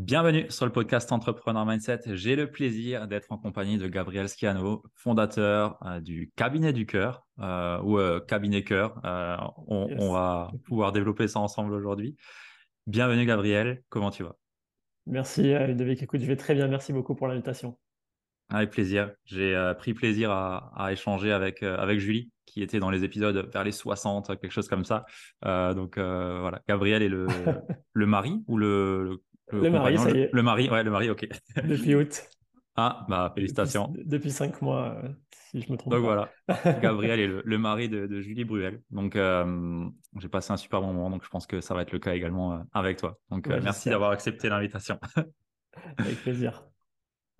Bienvenue sur le podcast Entrepreneur Mindset. J'ai le plaisir d'être en compagnie de Gabriel Schiano, fondateur euh, du Cabinet du Cœur euh, ou euh, Cabinet Cœur. On, on, va pouvoir développer ça ensemble aujourd'hui. Bienvenue Gabriel, comment tu vas? Merci Ludovic, écoute, je vais très bien, merci beaucoup pour l'invitation. Avec plaisir. J'ai pris plaisir à, à échanger avec, avec Julie, qui était dans les épisodes vers les 60, quelque chose comme ça. donc voilà, Gabriel est le, le mari ou le, le, mari, ça y est. Le mari, ouais, le mari, ok. Depuis août. Ah, bah, félicitations. Depuis, cinq mois, euh, si je me trompe. Donc voilà, Gabriel est le, mari de, Julie Bruel. Donc, euh, j'ai passé un super bon moment. Donc, je pense que ça va être le cas également euh, avec toi. Donc, merci d'avoir accepté l'invitation. avec plaisir.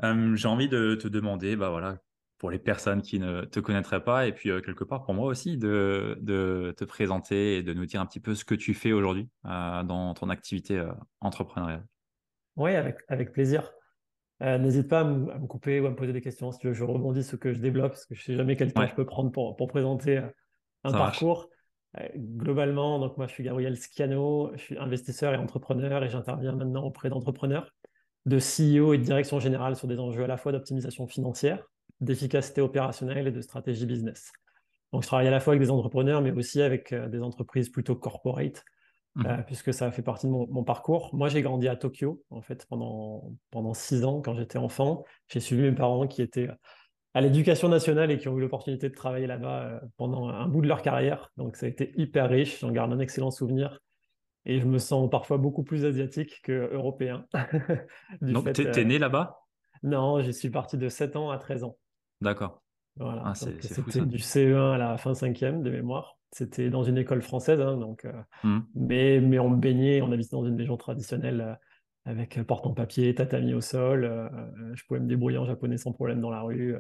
j'ai envie de te demander, bah voilà, pour les personnes qui ne te connaîtraient pas, et puis quelque part pour moi aussi, de, de, te présenter et de nous dire un petit peu ce que tu fais aujourd'hui dans ton activité entrepreneuriale. Oui, avec, avec plaisir. Euh, n'hésite pas à, me couper ou à me poser des questions si tu veux. Je rebondis ce que je développe parce que je ne sais jamais quel temps je peux prendre pour, pour présenter euh, un parcours. Euh, globalement, donc moi je suis Gabriel Schiano, je suis investisseur et entrepreneur et j'interviens maintenant auprès d'entrepreneurs, de CEO et de direction générale sur des enjeux à la fois d'optimisation financière, d'efficacité opérationnelle et de stratégie business. Donc je travaille à la fois avec des entrepreneurs mais aussi avec des entreprises plutôt corporate euh, mmh. puisque ça fait partie de mon, parcours. Moi, j'ai grandi à Tokyo, en fait, pendant, pendant six ans quand j'étais enfant. J'ai suivi mes parents qui étaient à l'éducation nationale et qui ont eu l'opportunité de travailler là-bas euh, pendant un bout de leur carrière. Donc, ça a été hyper riche. J'en garde un excellent souvenir. Et je me sens parfois beaucoup plus asiatique que européen. Donc, tu es, euh, né là-bas? Non, j'y suis parti de 7 ans à 13 ans. D'accord. Voilà. Ah, c'était du CE1 à la fin 5e de mémoire. C'était dans une école française, hein, donc, euh, mmh. mais, mais on baignait, on habitait dans une maison traditionnelle euh, avec euh, porte en papier, tatami au sol. je pouvais me débrouiller en japonais sans problème dans la rue.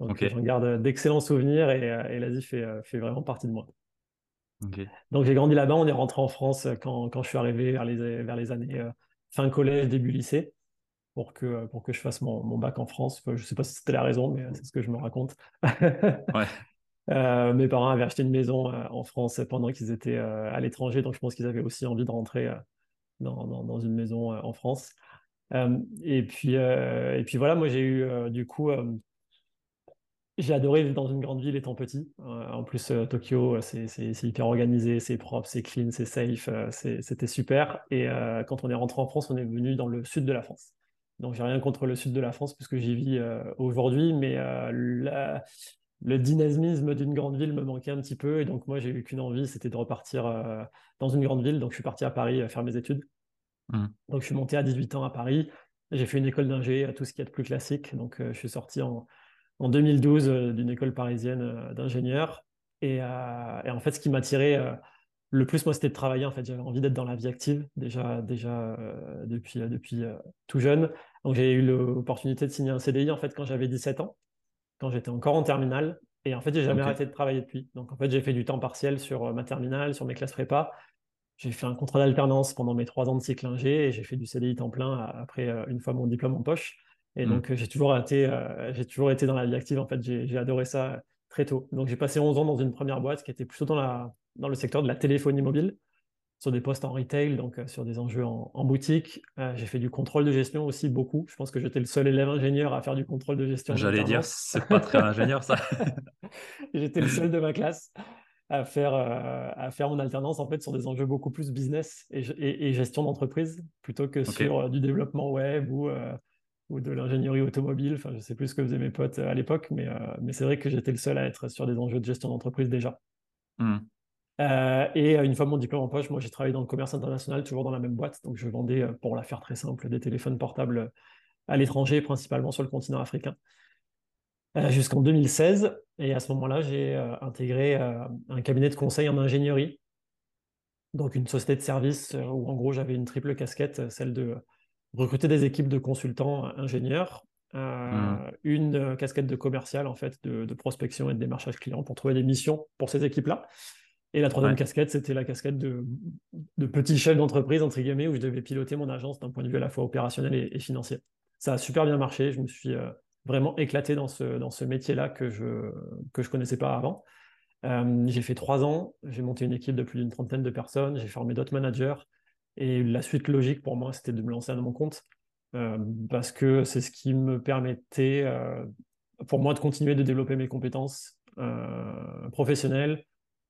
donc j'en garde d'excellents souvenirs et, et l'Asie fait, fait vraiment partie de moi. Donc j'ai grandi là-bas, on est rentré en France quand, quand je suis arrivé vers les, vers les années fin collège, début lycée, pour que, pour que je fasse mon, mon bac en France. je ne sais pas si c'était la raison, mais c'est ce que je me raconte. ouais. Euh, mes parents avaient acheté une maison euh, en France pendant qu'ils étaient euh, à l'étranger, donc je pense qu'ils avaient aussi envie de rentrer dans, une maison en France. et, puis, et puis voilà, moi j'ai eu du coup, j'ai adoré vivre dans une grande ville étant petit. en plus, Tokyo, c'est hyper organisé, c'est propre, c'est clean, c'est safe, c'était super. Et quand on est rentré en France, on est venu dans le sud de la France. Donc j'ai rien contre le sud de la France puisque j'y vis aujourd'hui, mais la le dynamisme d'une grande ville me manquait un petit peu. Et donc, moi, j'ai eu qu'une envie, c'était de repartir euh, dans une grande ville. Donc, je suis parti à Paris euh, faire mes études. Mmh. Donc, je suis monté à 18 ans à Paris. J'ai fait une école d'ingé, tout ce qui est de plus classique. Donc, euh, je suis sorti en, en 2012 d'une école parisienne d'ingénieur. Et, en fait, ce qui m'attirait le plus, moi, c'était de travailler. En fait, j'avais envie d'être dans la vie active déjà, déjà depuis, depuis tout jeune. Donc, j'ai eu l'opportunité de signer un CDI en fait quand j'avais 17 ans quand j'étais encore en terminale. Et en fait, j'ai jamais arrêté de travailler depuis. Donc, en fait, j'ai fait du temps partiel sur euh, ma terminale, sur mes classes prépa. J'ai fait un contrat d'alternance pendant mes trois ans de cycle ingé et j'ai fait du CDI temps plein après euh, une fois mon diplôme en poche. Et hmm. donc, j'ai toujours été, euh, j'ai toujours été dans la vie active. En fait, j'ai adoré ça très tôt. Donc, j'ai passé 11 ans dans une première boîte qui était plutôt dans, la, dans le secteur de la téléphonie mobile sur des postes en retail, donc euh, sur des enjeux en, boutique. Euh, j'ai fait du contrôle de gestion aussi beaucoup. Je pense que j'étais le seul élève ingénieur à faire du contrôle de gestion. J'allais dire, c'est pas très ingénieur ça. j'étais le seul de ma classe à faire, euh, à faire mon alternance en fait sur des enjeux beaucoup plus business et, gestion d'entreprise plutôt que sur du développement web ou, ou de l'ingénierie automobile. Enfin, je sais plus ce que faisaient mes potes à l'époque, mais, mais c'est vrai que j'étais le seul à être sur des enjeux de gestion d'entreprise déjà. Hmm. Euh, et euh, une fois mon diplôme en poche, moi j'ai travaillé dans le commerce international, toujours dans la même boîte. Donc je vendais, euh, pour la faire très simple, des téléphones portables à l'étranger, principalement sur le continent africain, jusqu'en 2016. Et à ce moment-là, j'ai intégré un cabinet de conseil en ingénierie, donc une société de service où en gros j'avais une triple casquette, celle de recruter des équipes de consultants ingénieurs, mmh. une casquette de commercial en fait, de, de, prospection et de démarchage client pour trouver des missions pour ces équipes-là. Et la troisième casquette, c'était la casquette de, de petit chef d'entreprise, entre guillemets, où je devais piloter mon agence d'un point de vue à la fois opérationnel et, financier. Ça a super bien marché. Je me suis euh, vraiment éclaté dans ce, dans ce métier-là que je ne que je connaissais pas avant. Euh, j'ai fait trois ans, j'ai monté une équipe de plus d'une trentaine de personnes, j'ai formé d'autres managers. Et la suite logique pour moi, c'était de me lancer à mon compte euh, parce que c'est ce qui me permettait, pour moi, de continuer de développer mes compétences professionnelles,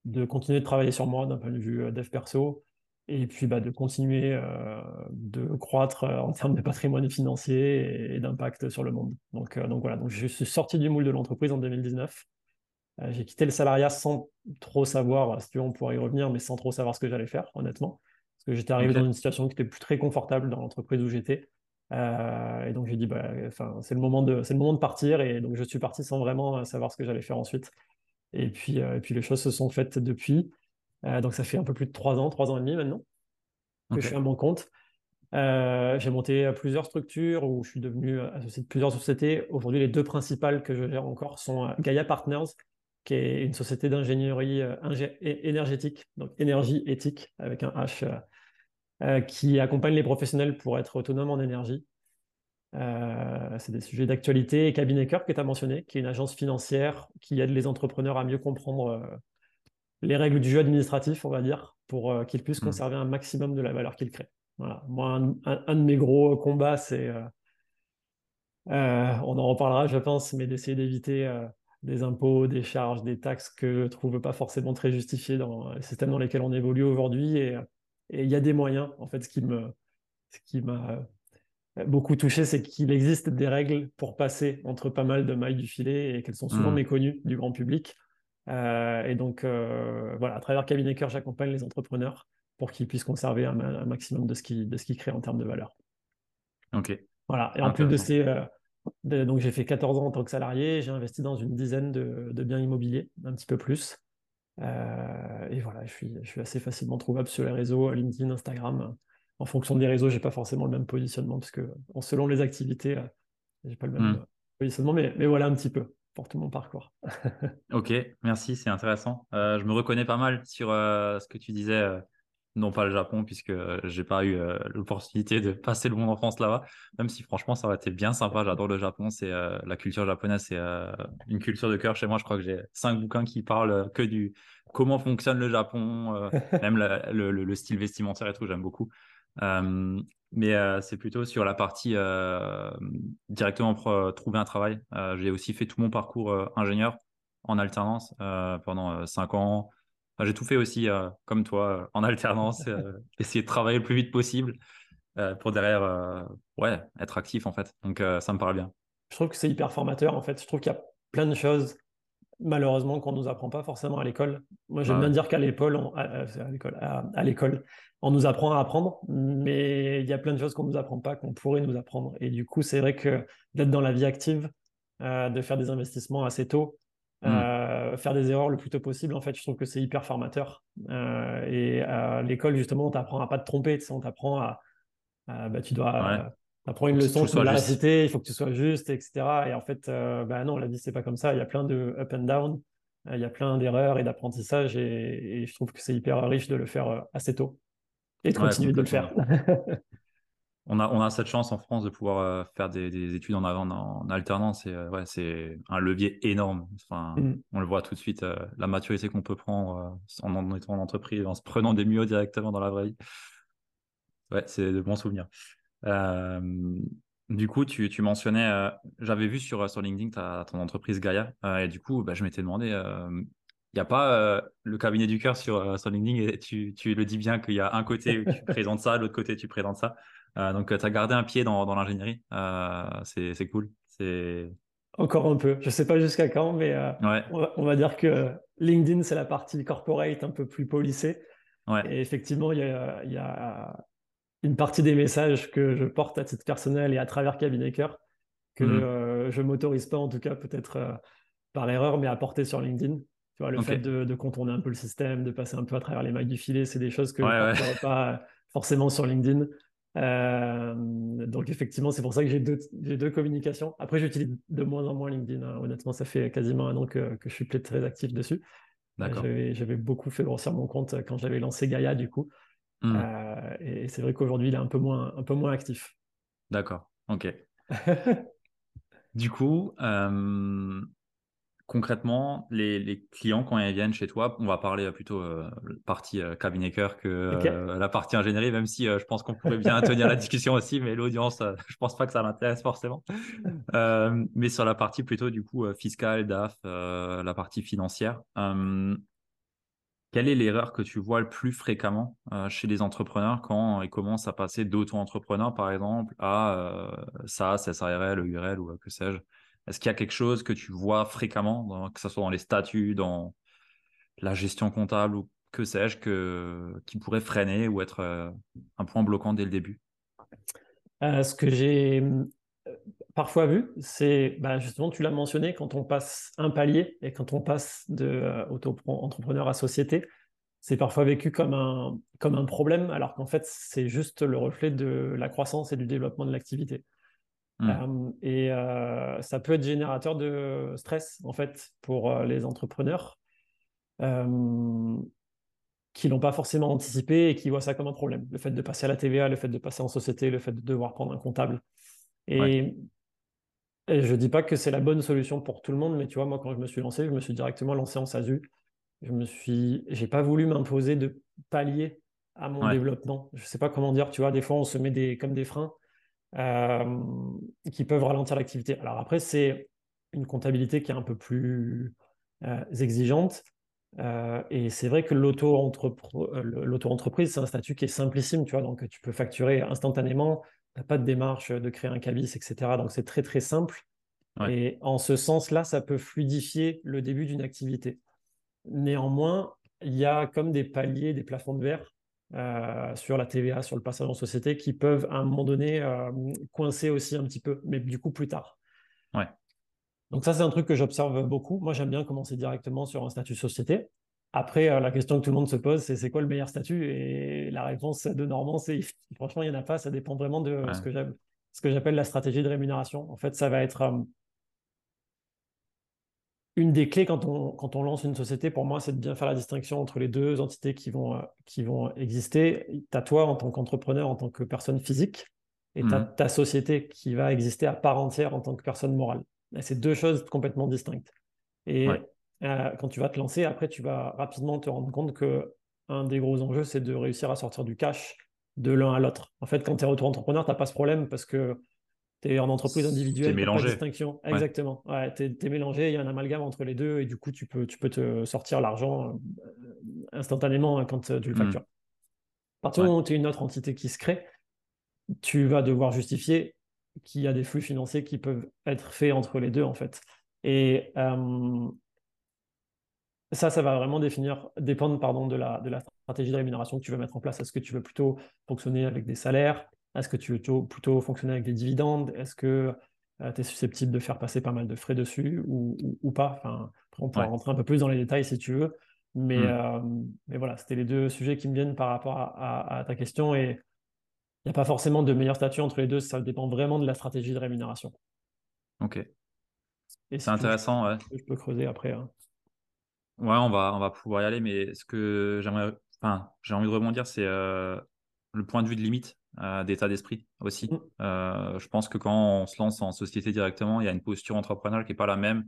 de continuer de travailler sur moi d'un point de vue euh, dev perso, et puis bah, de continuer euh, de croître euh, en termes de patrimoine financier et, d'impact sur le monde. Donc, donc voilà, donc je suis sorti du moule de l'entreprise en 2019. j'ai quitté le salariat sans trop savoir, si tu veux, on pourrait y revenir, mais sans trop savoir ce que j'allais faire, honnêtement. Parce que j'étais arrivé dans une situation qui était plus très confortable dans l'entreprise où j'étais. et donc j'ai dit, bah, c'est le, moment de, le moment de partir. Et donc je suis parti sans vraiment savoir ce que j'allais faire ensuite. Et puis, euh, et puis les choses se sont faites depuis. Euh, donc ça fait un peu plus de trois ans, trois ans et demi maintenant que je suis à mon compte. Euh, j'ai monté plusieurs structures où je suis devenu associé de plusieurs sociétés. Aujourd'hui, les deux principales que je gère encore sont Gaia Partners, qui est une société d'ingénierie énergétique, donc énergie éthique avec un H, qui accompagne les professionnels pour être autonomes en énergie. Euh, c'est des sujets d'actualité. Et Cabinet Cœur, que tu as mentionné, qui est une agence financière qui aide les entrepreneurs à mieux comprendre euh, les règles du jeu administratif, on va dire, pour euh, qu'ils puissent hmm. conserver un maximum de la valeur qu'ils créent. Voilà. Moi, un, de mes gros combats, c'est, on en reparlera, je pense, mais d'essayer d'éviter des impôts, des charges, des taxes que je trouve pas forcément très justifiées dans les systèmes dans lesquels on évolue aujourd'hui. Et il y a des moyens, en fait, ce qui me, ce qui m'a beaucoup touché, c'est qu'il existe des règles pour passer entre pas mal de mailles du filet et qu'elles sont souvent hmm. méconnues du grand public. Euh, et donc, euh, voilà, à travers Cabinet Cœur, j'accompagne les entrepreneurs pour qu'ils puissent conserver un, maximum de ce qu'ils créent en termes de valeur. Ok. Voilà. Et en plus de ces. Euh, donc, j'ai fait 14 ans en tant que salarié, j'ai investi dans une dizaine de, biens immobiliers, un petit peu plus. et voilà, je suis, je suis assez facilement trouvable sur les réseaux LinkedIn, Instagram en fonction des réseaux, j'ai pas forcément le même positionnement, parce que selon les activités, euh, j'ai pas le même hmm. euh, positionnement, mais, mais voilà un petit peu pour tout mon parcours. ok, merci, c'est intéressant. Euh, je me reconnais pas mal sur ce que tu disais, non pas le Japon, puisque j'ai pas eu l'opportunité de passer le monde en France là-bas, même si franchement ça aurait été bien sympa. J'adore le Japon, c'est la culture japonaise, c'est une culture de cœur chez moi. Je crois que j'ai cinq bouquins qui parlent que du comment fonctionne le Japon, même le, le, style vestimentaire et tout, j'aime beaucoup. Euh, mais euh, c'est plutôt sur la partie euh, directement trouver un travail. j'ai aussi fait tout mon parcours ingénieur en alternance pendant cinq ans. j'ai tout fait aussi comme toi en alternance, essayer de travailler le plus vite possible pour derrière ouais, être actif en fait. Donc ça me parle bien. Je trouve que c'est hyper formateur en fait. Je trouve qu'il y a plein de choses malheureusement qu'on nous apprend pas forcément à l'école. Moi, j'aime bien dire qu'à l'école, à, l'école, à, l'école, on nous apprend à apprendre, mais il y a plein de choses qu'on nous apprend pas, qu'on pourrait nous apprendre. Et du coup, c'est vrai que d'être dans la vie active, euh, de faire des investissements assez tôt, mmh. euh, faire des erreurs le plus tôt possible, en fait, je trouve que c'est hyper formateur. Euh, et à l'école, justement, on t'apprend à pas te tromper, on t'apprend à, bah, tu dois apprends une leçon, tu la citer, il faut que tu sois juste, etc. Et en fait, euh, bah non, la vie, c'est pas comme ça. Il y a plein de up and down, euh, il y a plein d'erreurs et d'apprentissage. Et, je trouve que c'est hyper riche de le faire euh, assez tôt et de continuer de le faire. on, a, on a cette chance en France de pouvoir faire des, études en, avant, en, alternance. Et ouais, c'est un levier énorme. Enfin, mm. On le voit tout de suite, la maturité qu'on peut prendre en, en étant en entreprise, en se prenant des mieux directement dans la vraie vie. Ouais, c'est de bons souvenirs. Euh, du coup, tu, tu mentionnais, euh, j'avais vu sur, sur LinkedIn ta, ton entreprise Gaia, euh, et du coup, bah, je m'étais demandé, il n'y a pas le cabinet du cœur sur, sur LinkedIn, et tu, tu le dis bien qu'il y a un côté où tu présentes ça, l'autre côté tu présentes ça. donc, tu as gardé un pied dans, dans l'ingénierie, c'est cool. Encore un peu. Je ne sais pas jusqu'à quand, mais on, va, dire que LinkedIn, c'est la partie corporate un peu plus polissée. Ouais. Et effectivement, il y a, y a, une partie des messages que je porte à titre personnel et à travers Cabinet Cœur que mm. euh, je m'autorise pas, en tout cas peut-être euh, par erreur, mais à porter sur LinkedIn. Tu vois, le fait de, contourner un peu le système, de passer un peu à travers les mailles du filet, c'est des choses que je ne ouais. pas forcément sur LinkedIn. donc effectivement, c'est pour ça que j'ai deux, deux, communications. Après, j'utilise de moins en moins LinkedIn. Hein. Honnêtement, ça fait quasiment un an que, que je suis très actif dessus. J'avais beaucoup fait grossir mon compte quand j'avais lancé Gaia, du coup. Hmm. et, c'est vrai qu'aujourd'hui, il est un peu moins, un peu moins actif. D'accord, ok. du coup, concrètement, les, clients, quand ils viennent chez toi, on va parler plutôt euh, partie euh, cabinet cœur que euh, la partie ingénierie, même si je pense qu'on pourrait bien tenir la discussion aussi, mais l'audience, je pense pas que ça l'intéresse forcément. mais sur la partie plutôt du coup fiscale, DAF, la partie financière, quelle est l'erreur que tu vois le plus fréquemment chez les entrepreneurs quand ils commencent à passer d'auto-entrepreneur, par exemple, à SaaS, SARL, URL ou que sais-je. Est-ce qu'il y a quelque chose que tu vois fréquemment, que ce soit dans les statuts, dans la gestion comptable ou que sais-je, que, qui pourrait freiner ou être euh, un point bloquant dès le début? Euh, Ce que j'ai euh, parfois vu, c'est bah, justement, tu l'as mentionné, quand on passe un palier et quand on passe de auto-entrepreneur à société, c'est parfois vécu comme un, comme un problème, alors qu'en fait, c'est juste le reflet de la croissance et du développement de l'activité. Mmh. Euh, et euh, ça peut être générateur de stress, en fait, pour euh, les entrepreneurs qui l'ont pas forcément anticipé et qui voient ça comme un problème. Le fait de passer à la TVA, le fait de passer en société, le fait de devoir prendre un comptable. Et, je ne dis pas que c'est la bonne solution pour tout le monde, mais tu vois, moi, quand je me suis lancé, je me suis directement lancé en SASU. Je me suis, j'ai pas voulu m'imposer de palier à mon développement. Je sais pas comment dire, tu vois, des fois, on se met des, comme des freins. Euh, qui peuvent ralentir l'activité. Alors après, c'est une comptabilité qui est un peu plus euh, exigeante. Euh, et c'est vrai que l'auto-entreprise, c'est un statut qui est simplissime, tu vois, donc tu peux facturer instantanément, tu n'as pas de démarche de créer un cabis, etc. Donc c'est très très simple. Et en ce sens-là, ça peut fluidifier le début d'une activité. Néanmoins, il y a comme des paliers, des plafonds de verre euh, sur la TVA, sur le passage en société, qui peuvent à un moment donné euh, coincer aussi un petit peu, mais du coup plus tard. Ouais. Donc ça, c'est un truc que j'observe beaucoup. Moi, j'aime bien commencer directement sur un statut société. Après, euh, la question que tout le monde se pose, c'est c'est quoi le meilleur statut? Et la réponse de Normand, c'est franchement, il n'y en a pas. Ça dépend vraiment de ce que j'appelle la stratégie de rémunération. En fait, ça va être une des clés quand on, quand on lance une société, pour moi, c'est de bien faire la distinction entre les deux entités qui vont, euh, qui vont exister. Tu as toi en tant qu'entrepreneur, en tant que personne physique, et tu as mmh. ta société qui va exister à part entière en tant que personne morale. C'est deux choses complètement distinctes. Et euh, quand tu vas te lancer, après, tu vas rapidement te rendre compte que un des gros enjeux, c'est de réussir à sortir du cash de l'un à l'autre. En fait, quand tu es auto-entrepreneur, tu n'as pas ce problème parce que tu es en entreprise individuelle, pas de distinction. Exactement. Ouais, tu es, mélangé, il y a un amalgame entre les deux et du coup, tu peux, tu peux te sortir l'argent euh, instantanément hein, quand euh, tu le hmm. factures. À partir du moment où tu es une autre entité qui se crée, tu vas devoir justifier qu'il y a des flux financiers qui peuvent être faits entre les deux en fait. Et euh, ça, ça va vraiment définir, dépendre pardon, de, la, de la stratégie de rémunération que tu veux mettre en place. Est-ce que tu veux plutôt fonctionner avec des salaires? Est-ce que tu veux plutôt, fonctionner avec des dividendes? Est-ce que euh, tu es susceptible de faire passer pas mal de frais dessus ou, pas? Enfin, On pourra rentrer un peu plus dans les détails si tu veux. Mais, hmm. euh, mais voilà, c'était les deux sujets qui me viennent par rapport à, ta question. Et il n'y a pas forcément de meilleur statut entre les deux. Ça dépend vraiment de la stratégie de rémunération. Ok. C'est intéressant. ouais. Je peux creuser après. Hein. Ouais, on va, on va pouvoir y aller. Mais ce que j'aimerais, enfin, j'ai envie de rebondir, c'est euh, le point de vue de limite euh, d'état d'esprit aussi. Mm. Euh, je pense que quand on se lance en société directement, il y a une posture entrepreneuriale qui n'est pas la même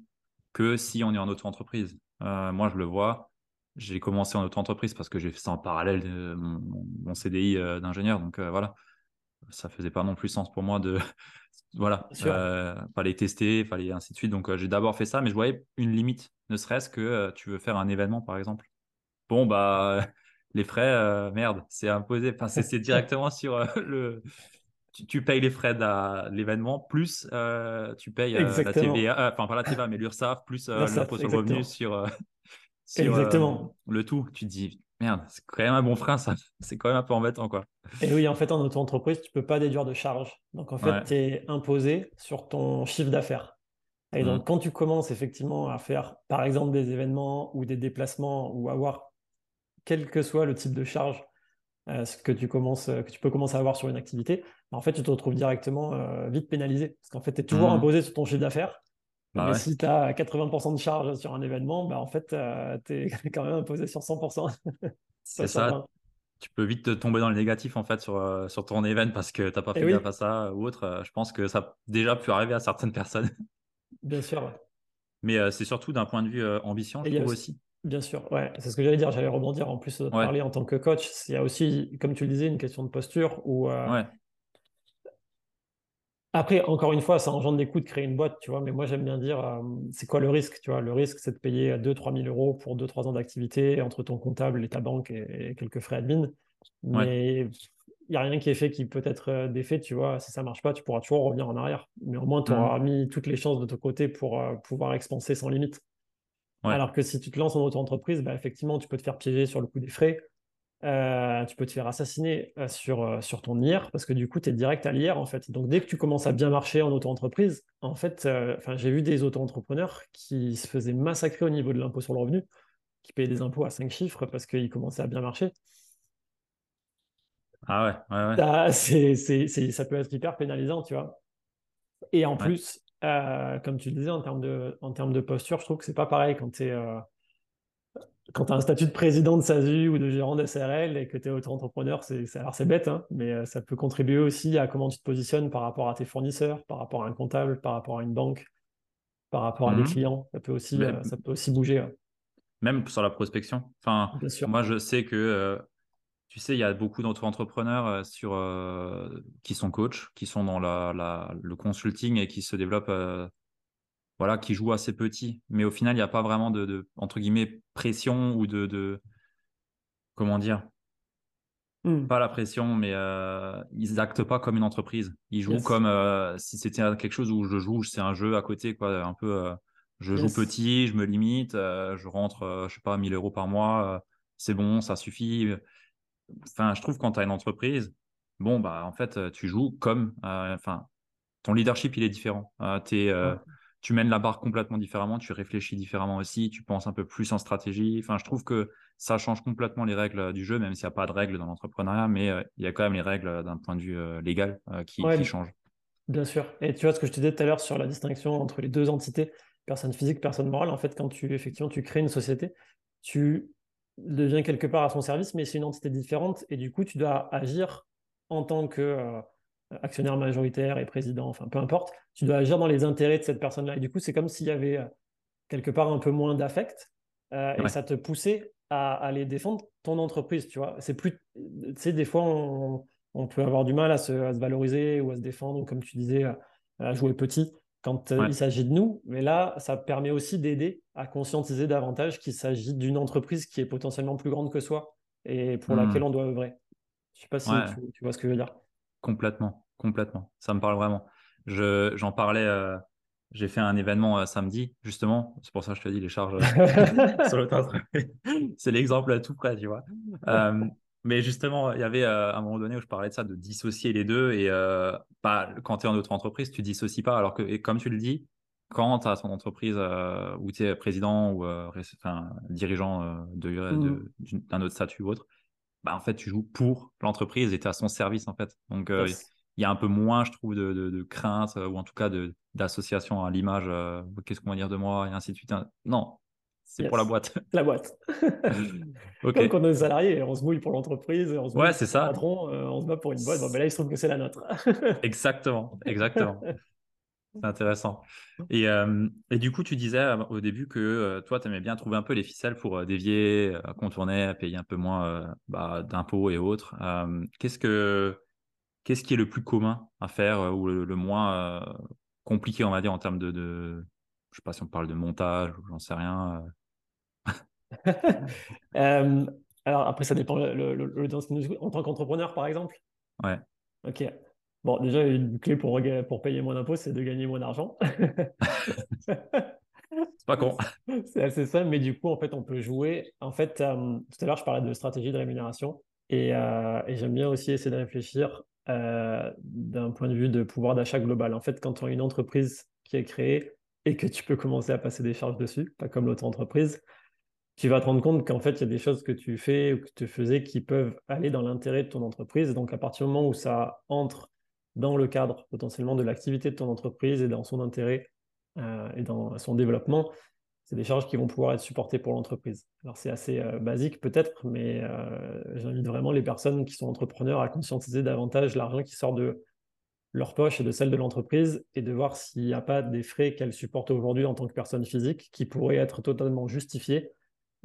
que si on est en auto-entreprise. Moi, je le vois. J'ai commencé en auto-entreprise parce que j'ai fait ça en parallèle de mon, CDI d'ingénieur. Donc voilà, ça faisait pas non plus sens pour moi de. voilà, fallait tester, fallait ainsi de suite. Donc j'ai d'abord fait ça, mais je voyais une limite, ne serait-ce que tu veux faire un événement par exemple. Bon, bah les frais, euh, merde, c'est imposé. Enfin, c'est directement sur euh, le. Tu, payes les frais de l'événement, plus euh, tu payes la TVA, enfin pas la TVA, mais l'URSSAF, plus l'impôt sur le revenu sur, exactement. le tout. Tu te dis, merde, c'est quand même un bon frein, ça. C'est quand même un peu embêtant, quoi. Et oui, en fait, en auto-entreprise, tu peux pas déduire de charges. Donc, en fait, tu es imposé sur ton chiffre d'affaires. Et donc, mmh. quand tu commences effectivement à faire, par exemple, des événements ou des déplacements ou avoir quel que soit le type de charge ce que tu, commences, que tu peux commencer à avoir sur une activité, bah, en fait, tu te retrouves directement vite pénalisé. Parce qu'en fait, tu es toujours mmh. imposé sur ton chiffre d'affaires. Bah mais si tu as 80% de charge sur un événement, bah, en fait, tu es quand même imposé sur 100%. C'est ça. Tu peux vite tomber dans le négatif en fait sur, sur ton événement parce que tu n'as pas eh fait gaffe à ça ou autre. Je pense que ça a déjà pu arriver à certaines personnes. Bien sûr. Mais c'est surtout d'un point de vue ambition, je trouve aussi. Bien sûr, ouais, c'est ce que j'allais dire. J'allais rebondir en plus de parler en tant que coach. Il y a aussi, comme tu le disais, une question de posture où. ouais. Après, encore une fois, ça engendre des coûts de créer une boîte, tu vois. Mais moi, j'aime bien dire, c'est quoi le risque, tu vois? Le risque, c'est de payer 2-3 000 euros pour 2-3 ans d'activité entre ton comptable et ta banque et, quelques frais admin. Mais il n'y a rien qui est fait qui peut être défait, tu vois. Si ça marche pas, tu pourras toujours revenir en arrière. Mais au moins, tu auras mmh. mis toutes les chances de ton côté pour pouvoir expanser sans limite. Alors que si tu te lances en auto-entreprise, bah, effectivement, tu peux te faire piéger sur le coût des frais. Euh, tu peux te faire assassiner euh, sur, euh, sur ton IR parce que du coup, tu es direct à l'IR en fait. Donc, dès que tu commences à bien marcher en auto-entreprise, en fait, j'ai vu des auto-entrepreneurs qui se faisaient massacrer au niveau de l'impôt sur le revenu, qui payaient des impôts à 5 chiffres parce qu'ils commençaient à bien marcher. Ah ouais, ouais, ouais. Ça, peut être hyper pénalisant, tu vois. Et en plus, comme tu le disais, en termes de, en termes de posture, je trouve que c'est pas pareil quand tu es quand tu as un statut de président de SASU ou de gérant de SRL et que tu es auto-entrepreneur, alors c'est bête, hein, mais euh, ça peut contribuer aussi à comment tu te positionnes par rapport à tes fournisseurs, par rapport à un comptable, par rapport à une banque, par rapport à des mhm. clients. Ça peut aussi, euh, ça peut aussi bouger. Même sur la prospection. Enfin, moi, je sais que, euh, tu sais, il y a beaucoup d'auto-entrepreneurs sur, qui sont coachs, qui sont dans la, le consulting et qui se développent voilà, qui joue assez petit. Mais au final, il n'y a pas vraiment de, entre guillemets, pression ou de, comment dire, hmm. pas la pression, mais euh, ils actent pas comme une entreprise. Ils jouent comme euh, si c'était quelque chose où je joue, c'est un jeu à côté, quoi, un peu. Euh, je joue petit, je me limite, je rentre, je sais pas, 1000 euros par mois, c'est bon, ça suffit. Enfin, je trouve quand tu as une entreprise, bon, bah, en fait, tu joues comme, enfin, ton leadership, il est différent. tu es, tu mènes la barre complètement différemment, tu réfléchis différemment aussi, tu penses un peu plus en stratégie. Enfin, je trouve que ça change complètement les règles du jeu, même s'il n'y a pas de règles dans l'entrepreneuriat, mais euh, il y a quand même les règles d'un point de vue euh, légal euh, qui, changent. Bien sûr. Et tu vois ce que je te disais tout à l'heure sur la distinction entre les deux entités, personne physique, personne morale. En fait, quand tu effectivement tu crées une société, tu deviens quelque part à son service, mais c'est une entité différente et du coup, tu dois agir en tant que actionnaire majoritaire et président, enfin peu importe, tu dois agir dans les intérêts de cette personne-là. Et du coup, c'est comme s'il y avait euh, quelque part un peu moins d'affect euh, et ça te poussait à aller défendre ton entreprise, tu vois. C'est plus, tu sais, des fois, on, peut avoir du mal à se, valoriser ou à se défendre, ou comme tu disais, à, jouer petit quand euh, il s'agit de nous. Mais là, ça permet aussi d'aider à conscientiser davantage qu'il s'agit d'une entreprise qui est potentiellement plus grande que soi et pour hmm. laquelle on doit œuvrer. Je sais pas si tu vois ce que je veux dire. Complètement, complètement. Ça me parle vraiment. Je, j'en parlais, euh, j'ai fait un événement euh, samedi, justement. C'est pour ça que je te dis les charges euh, sur le C'est l'exemple à tout près, tu vois. mais justement, il y avait à un moment donné où je parlais de ça, de dissocier les deux. Et pas, quand tu es en autre entreprise, tu dissocies pas. Alors que, et comme tu le dis, quand tu as ton entreprise où tu es président ou enfin, dirigeant de, mmh. d'un autre statut ou autre, bah, en fait, tu joues pour l'entreprise et tu es à son service, en fait. Donc, euh, il y a un peu moins, je trouve, de, crainte euh, ou en tout cas d'association à l'image. Euh, qu'est-ce qu'on va dire de moi et ainsi de suite. Non, c'est pour la boîte. La boîte. Comme quand on est salarié, on se mouille pour l'entreprise, on se ouais, c'est ça. patron, on se bat pour une boîte. Bon, ben là, il se trouve que c'est la nôtre. exactement, exactement. C'est intéressant. Et, euh, et, du coup, tu disais euh, au début que euh, toi, tu aimais bien trouver un peu les ficelles pour dévier, contourner, payer un peu moins bah, d'impôts et autres. qu'est-ce, que, qu'est-ce qui est le plus commun à faire ou le, moins compliqué, on va dire, en termes de, de, Je sais pas si on parle de montage ou j'en sais rien. alors, après, ça dépend le, le, en tant qu'entrepreneur, par exemple. Ouais. Ok. Bon, déjà, une clé pour, pour payer moins d'impôts, c'est de gagner moins d'argent. c'est pas con. C'est assez simple, mais du coup, en fait, on peut jouer. En fait, euh, tout à l'heure, je parlais de stratégie de rémunération euh, et, j'aime bien aussi essayer de réfléchir euh, d'un point de vue de pouvoir d'achat global. En fait, quand tu as une entreprise qui est créée et que tu peux commencer à passer des charges dessus, pas comme l'auto-entreprise, tu vas te rendre compte qu'en fait, il y a des choses que tu fais ou que tu faisais qui peuvent aller dans l'intérêt de ton entreprise. Donc, à partir du moment où ça entre dans le cadre potentiellement de l'activité de ton entreprise et dans son intérêt euh, et dans son développement, c'est des charges qui vont pouvoir être supportées pour l'entreprise. Alors, c'est assez euh, basique peut-être, mais euh, j'invite vraiment les personnes qui sont entrepreneurs à conscientiser davantage l'argent qui sort de leur poche et de celle de l'entreprise et de voir s'il n'y a pas des frais qu'elles supportent aujourd'hui en tant que personne physique qui pourraient être totalement justifiés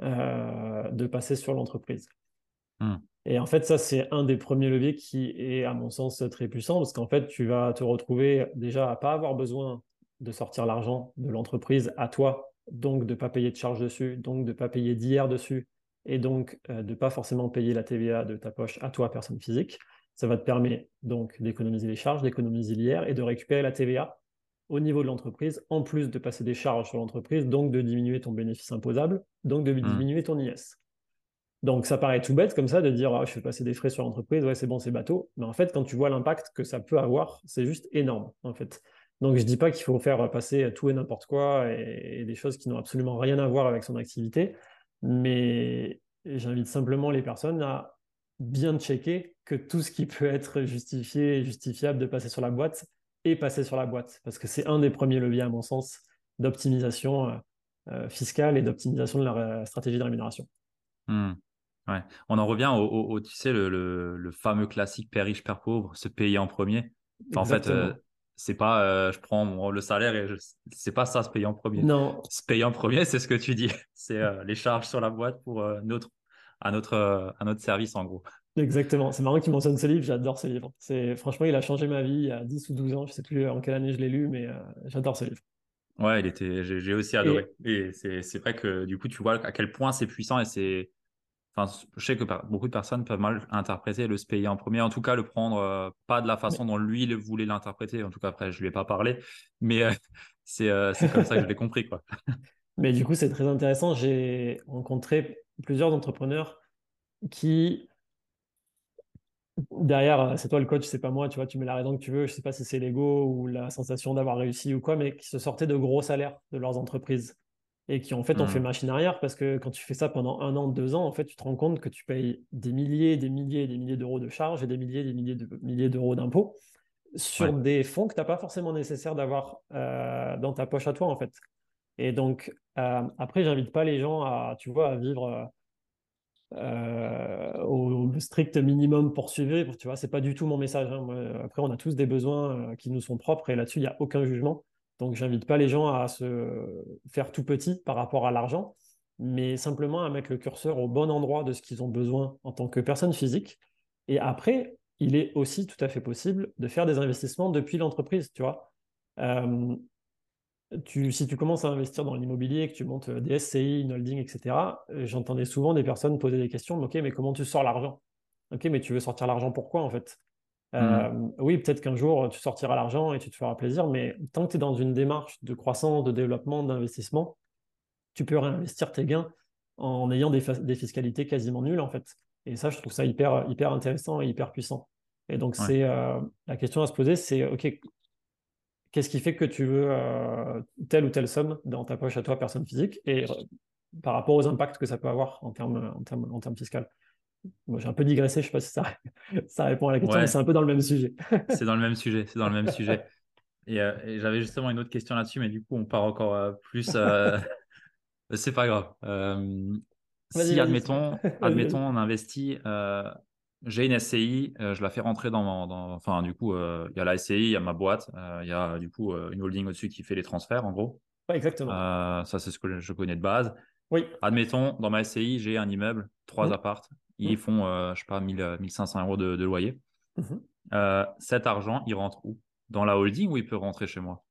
euh, de passer sur l'entreprise. Hmm. Et en fait, ça, c'est un des premiers leviers qui est, à mon sens, très puissant parce qu'en fait, tu vas te retrouver déjà à pas avoir besoin de sortir l'argent de l'entreprise à toi, donc de ne pas payer de charges dessus, donc de ne pas payer d'IR dessus, et donc euh, de ne pas forcément payer la TVA de ta poche à toi, personne physique. Ça va te permettre donc d'économiser les charges, d'économiser l'IR et de récupérer la TVA au niveau de l'entreprise, en plus de passer des charges sur l'entreprise, donc de diminuer ton bénéfice imposable, donc de hmm. diminuer ton IS. Donc ça paraît tout bête comme ça de dire ah, je fais passer des frais sur l'entreprise, ouais c'est bon c'est bateau, mais en fait quand tu vois l'impact que ça peut avoir, c'est juste énorme en fait. Donc je dis pas qu'il faut faire passer tout et n'importe quoi et, des choses qui n'ont absolument rien à voir avec son activité, mais j'invite simplement les personnes à bien checker que tout ce qui peut être justifié et justifiable de passer sur la boîte, et passer sur la boîte, parce que c'est un des premiers leviers, à mon sens, d'optimisation euh, euh, fiscale et d'optimisation de la stratégie de rémunération. Hmm. Ouais. On en revient au, tu sais, le, fameux classique père riche, père pauvre, se payer en premier. en fait, euh, c'est pas je prends le salaire et c'est pas ça, se payer en premier. Non. Se payer en premier, c'est ce que tu dis. C'est les charges sur la boîte pour notre, à, notre, à notre service, en gros. Exactement. C'est marrant qu'il mentionne ce livre. J'adore ce livre. C'est franchement, il a changé ma vie il y a 10 ou 12 ans. Je sais plus en quelle année je l'ai lu, mais euh, j'adore ce livre. Ouais, il était. J'ai aussi adoré. Et, c'est vrai que du coup, tu vois à quel point c'est puissant et c'est. Enfin, je sais que beaucoup de personnes peuvent mal interpréter le se payer en premier. En tout cas, le prendre euh, pas de la façon dont lui il voulait l'interpréter. En tout cas, après, je lui ai pas parlé, mais euh, c'est comme ça que je l'ai compris, quoi. Mais du coup, c'est très intéressant. J'ai rencontré plusieurs entrepreneurs qui derrière, euh, c'est toi le coach, c'est pas moi, tu vois, tu mets la raison que tu veux, je sais pas si c'est l'ego ou la sensation d'avoir réussi ou quoi, mais qui se sortaient de gros salaires de leurs entreprises et qui en fait ont fait mmh. machine arrière parce que quand tu fais ça pendant un an, deux ans, en fait, tu te rends compte que tu payes des milliers, des milliers, des milliers d'euros de charges et des milliers, des milliers de milliers d'euros d'impôts sur des fonds que tu n'as pas forcément nécessaire d'avoir euh, dans ta poche à toi, en fait. Et donc, euh, après, j'invite pas les gens à, tu vois, à vivre euh, au, strict minimum poursuivi. Tu vois, c'est pas du tout mon message. Hein. après, on a tous des besoins euh, qui nous sont propres et là-dessus, il n'y a aucun jugement. Donc, j'invite pas les gens à se faire tout petit par rapport à l'argent, mais simplement à mettre le curseur au bon endroit de ce qu'ils ont besoin en tant que personne physique. Et après, il est aussi tout à fait possible de faire des investissements depuis l'entreprise, tu vois. Euh, si tu commences à investir dans l'immobilier, que tu montes euh, des SCI, une holding, etc., euh, j'entendais souvent des personnes poser des questions, ok, mais comment tu sors l'argent? Ok, mais tu veux sortir l'argent pourquoi en fait? Euh, mmh. Oui, peut-être qu'un jour tu sortiras l'argent et tu te feras plaisir, mais tant que tu es dans une démarche de croissance, de développement, d'investissement, tu peux réinvestir tes gains en ayant des, fiscalités quasiment nulles en fait. Et ça, je trouve ça hyper, hyper intéressant et hyper puissant. Et donc, c'est la question à se poser, c'est OK, Qu'est-ce qui fait que tu veux euh, telle ou telle somme dans ta poche à toi, personne physique, et euh, par rapport aux impacts que ça peut avoir en termes, en termes, en termes j'ai un peu digressé, je ne sais pas si ça, ça répond à la question, mais c'est un peu dans le même sujet. c'est dans le même sujet, c'est dans le même sujet. Euh, et, j'avais justement une autre question là-dessus, mais du coup, on part encore plus. c'est pas grave. si, admettons, admettons, on investit j'ai une SCI, euh, je la fais rentrer dans, enfin du coup, euh, il y a la SCI, il y a ma boîte, euh, il y a du coup une holding au-dessus qui fait les transferts en gros. exactement. ça c'est ce que je connais de base. Oui. Admettons, dans ma SCI, j'ai un immeuble, trois mmh. appartes, ils mmh. font, je sais pas, 1000, 1500 euros de, loyer. Mmh. cet argent, il rentre où? Dans la holding ou il peut rentrer chez moi?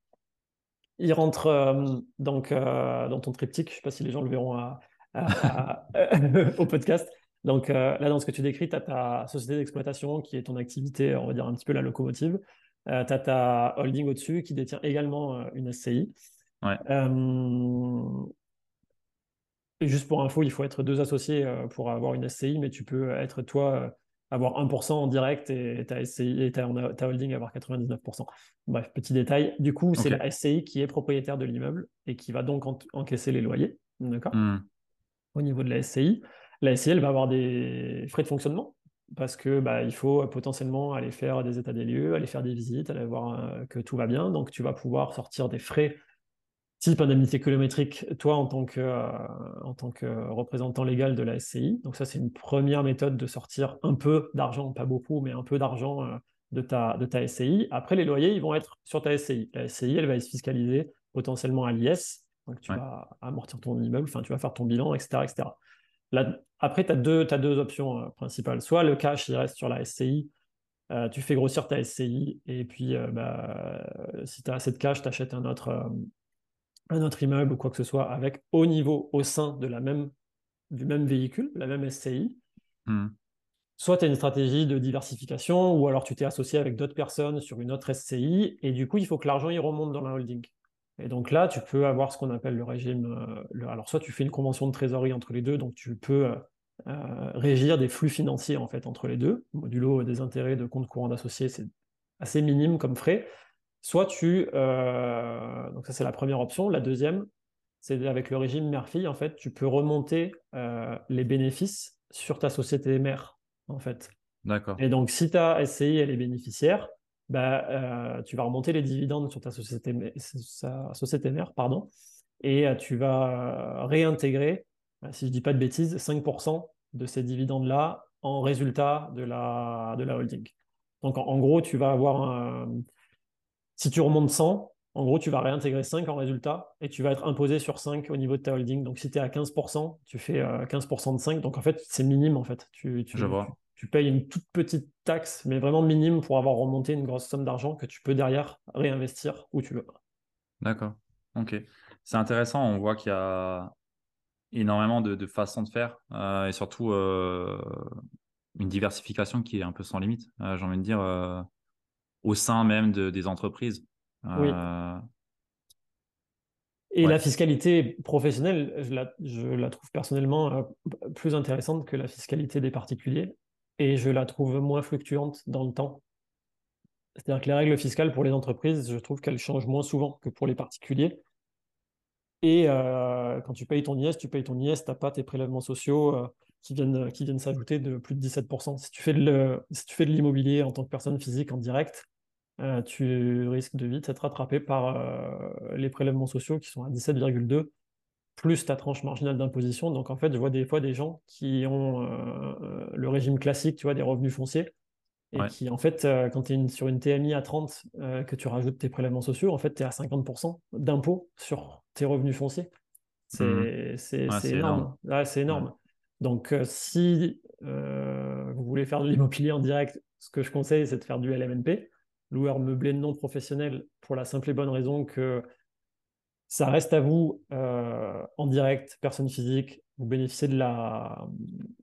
Il rentre donc dans ton triptyque. Je ne sais pas si les gens le verront au podcast. Donc euh, là, dans ce que tu décris, tu as ta société d'exploitation qui est ton activité, on va dire un petit peu la locomotive. Euh, tu as ta holding au-dessus qui détient également euh, une SCI. juste pour info, il faut être deux associés pour avoir une SCI, mais tu peux être toi avoir 1% en direct et ta SCI et ta, holding avoir 99%. Bref, petit détail. Du coup, c'est la SCI qui est propriétaire de l'immeuble et qui va donc encaisser les loyers. D'accord? Mmh. au niveau de la SCI. La SCI, elle va avoir des frais de fonctionnement parce que bah, il faut potentiellement aller faire des états des lieux, aller faire des visites, aller voir euh, que tout va bien. Donc, tu vas pouvoir sortir des frais type indemnité kilométrique, toi en tant que, euh, en tant que représentant légal de la SCI. Donc ça, c'est une première méthode de sortir un peu d'argent, pas beaucoup, mais un peu d'argent euh, de, ta, de ta SCI. Après, les loyers, ils vont être sur ta SCI. La SCI, elle va être fiscalisée potentiellement à l'IS. Donc tu vas amortir ton immeuble, enfin tu vas faire ton bilan, etc. etc. après, tu as deux, as deux options euh, principales. Soit le cash, il reste sur la SCI, tu fais grossir ta SCI, et puis bah, si tu as assez de cash, tu achètes un autre, un autre immeuble ou quoi que ce soit avec au niveau, au sein de la même, du même véhicule, la même SCI. Hmm. Soit tu as une stratégie de diversification ou alors tu t'es associé avec d'autres personnes sur une autre SCI et du coup, il faut que l'argent remonte dans la holding. Et donc là, tu peux avoir ce qu'on appelle le régime. Euh, alors, soit tu fais une convention de trésorerie entre les deux, donc tu peux euh, euh, régir des flux financiers en fait entre les deux. Modulo des intérêts de compte courant d'associés, c'est assez minime comme frais. Soit tu, euh, donc ça c'est la première option. La deuxième, c'est avec le régime mère-fille, en fait, tu peux remonter euh, les bénéfices sur ta société mère, en fait. D'accord. Et donc, si ta SCI, elle est bénéficiaire, bah, euh, tu vas remonter les dividendes sur ta société, mère, pardon, et tu vas réintégrer, si je dis pas de bêtises, 5% de ces dividendes-là en résultat de la, holding. Donc, en, gros, tu vas avoir un si tu remontes 100, en gros, tu vas réintégrer 5 en résultat et tu vas être imposé sur 5 au niveau de ta holding. Donc, si tu es à 15%, tu fais 15% euh, de 5. Donc, en fait, c'est minime. En fait. Tu, tu, tu, payes une toute petite taxe, mais vraiment minime pour avoir remonté une grosse somme d'argent que tu peux derrière réinvestir où tu veux. D'accord. Ok. C'est intéressant. On voit qu'il y a énormément de, façons de faire euh, et surtout euh, une diversification qui est un peu sans limite. J'ai envie de dire au sein même de, des entreprises. Oui. Euh, Et la fiscalité professionnelle, je la, je la trouve personnellement euh, plus intéressante que la fiscalité des particuliers et je la trouve moins fluctuante dans le temps. C'est-à-dire que les règles fiscales pour les entreprises, je trouve qu'elles changent moins souvent que pour les particuliers. Et euh, quand tu payes ton IS, tu payes ton IS, tu n'as pas tes prélèvements sociaux qui viennent, qui viennent s'ajouter de plus de 17%. Si tu fais de, si tu fais de l'immobilier en tant que personne physique en direct, euh, tu risques de vite être rattrapé par euh, les prélèvements sociaux qui sont à 17,2 plus ta tranche marginale d'imposition. Donc en fait, je vois des fois des gens qui ont euh, le régime classique, tu vois, des revenus fonciers, et qui en fait, quand tu es sur une TMI à 30, que tu rajoutes tes prélèvements sociaux, en fait, tu es à 50% d'impôt sur tes revenus fonciers. C'est mmh. énorme. c'est énorme. Donc si vous voulez faire de l'immobilier en direct, ce que je conseille, c'est de faire du LMNP loueur meublé non professionnel pour la simple et bonne raison que ça reste à vous euh, en direct, personne physique, vous bénéficiez de la,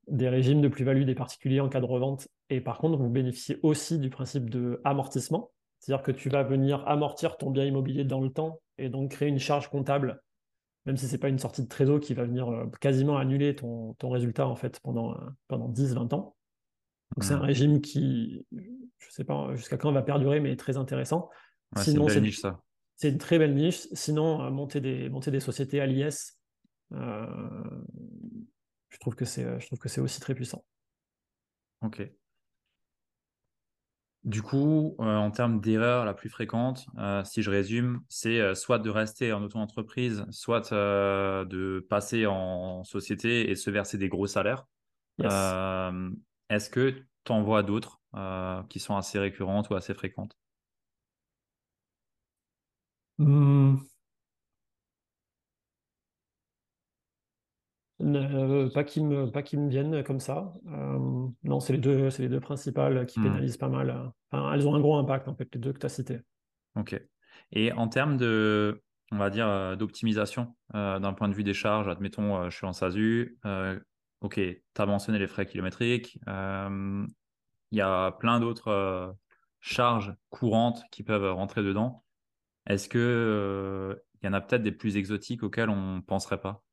des régimes de plus-value des particuliers en cas de revente et par contre vous bénéficiez aussi du principe de amortissement, c'est-à-dire que tu vas venir amortir ton bien immobilier dans le temps et donc créer une charge comptable, même si ce n'est pas une sortie de trésor qui va venir euh, quasiment annuler ton, ton résultat en fait pendant, pendant 10-20 ans. Donc c'est un régime qui, je ne sais pas jusqu'à quand va perdurer, mais très intéressant. Sinon, c'est ça. C'est une très belle niche. Sinon, euh, monter, des, monter des sociétés à l'IS, euh, je trouve que c'est aussi très puissant. Ok. Du coup, euh, en termes d'erreurs la plus fréquente, si je résume, c'est soit de rester en auto-entreprise, soit de passer en société et se verser des gros salaires. Est-ce que tu en vois d'autres euh, qui sont assez récurrentes ou assez fréquentes? Hmm. euh, pas qui me pas qui me viennent comme ça. Euh, non, c'est les deux c'est les deux principales qui hmm. pénalisent pas mal. elles ont un gros impact en fait les deux que tu as cités. Ok. Et en termes de on va dire d'optimisation d'un point de vue des charges, admettons je suis en SASU, ok, tu as mentionné les frais kilométriques, il y a plein d'autres euh, charges courantes qui peuvent rentrer dedans. Est-ce que euh, il y en a peut-être des plus exotiques auxquels on ne penserait pas?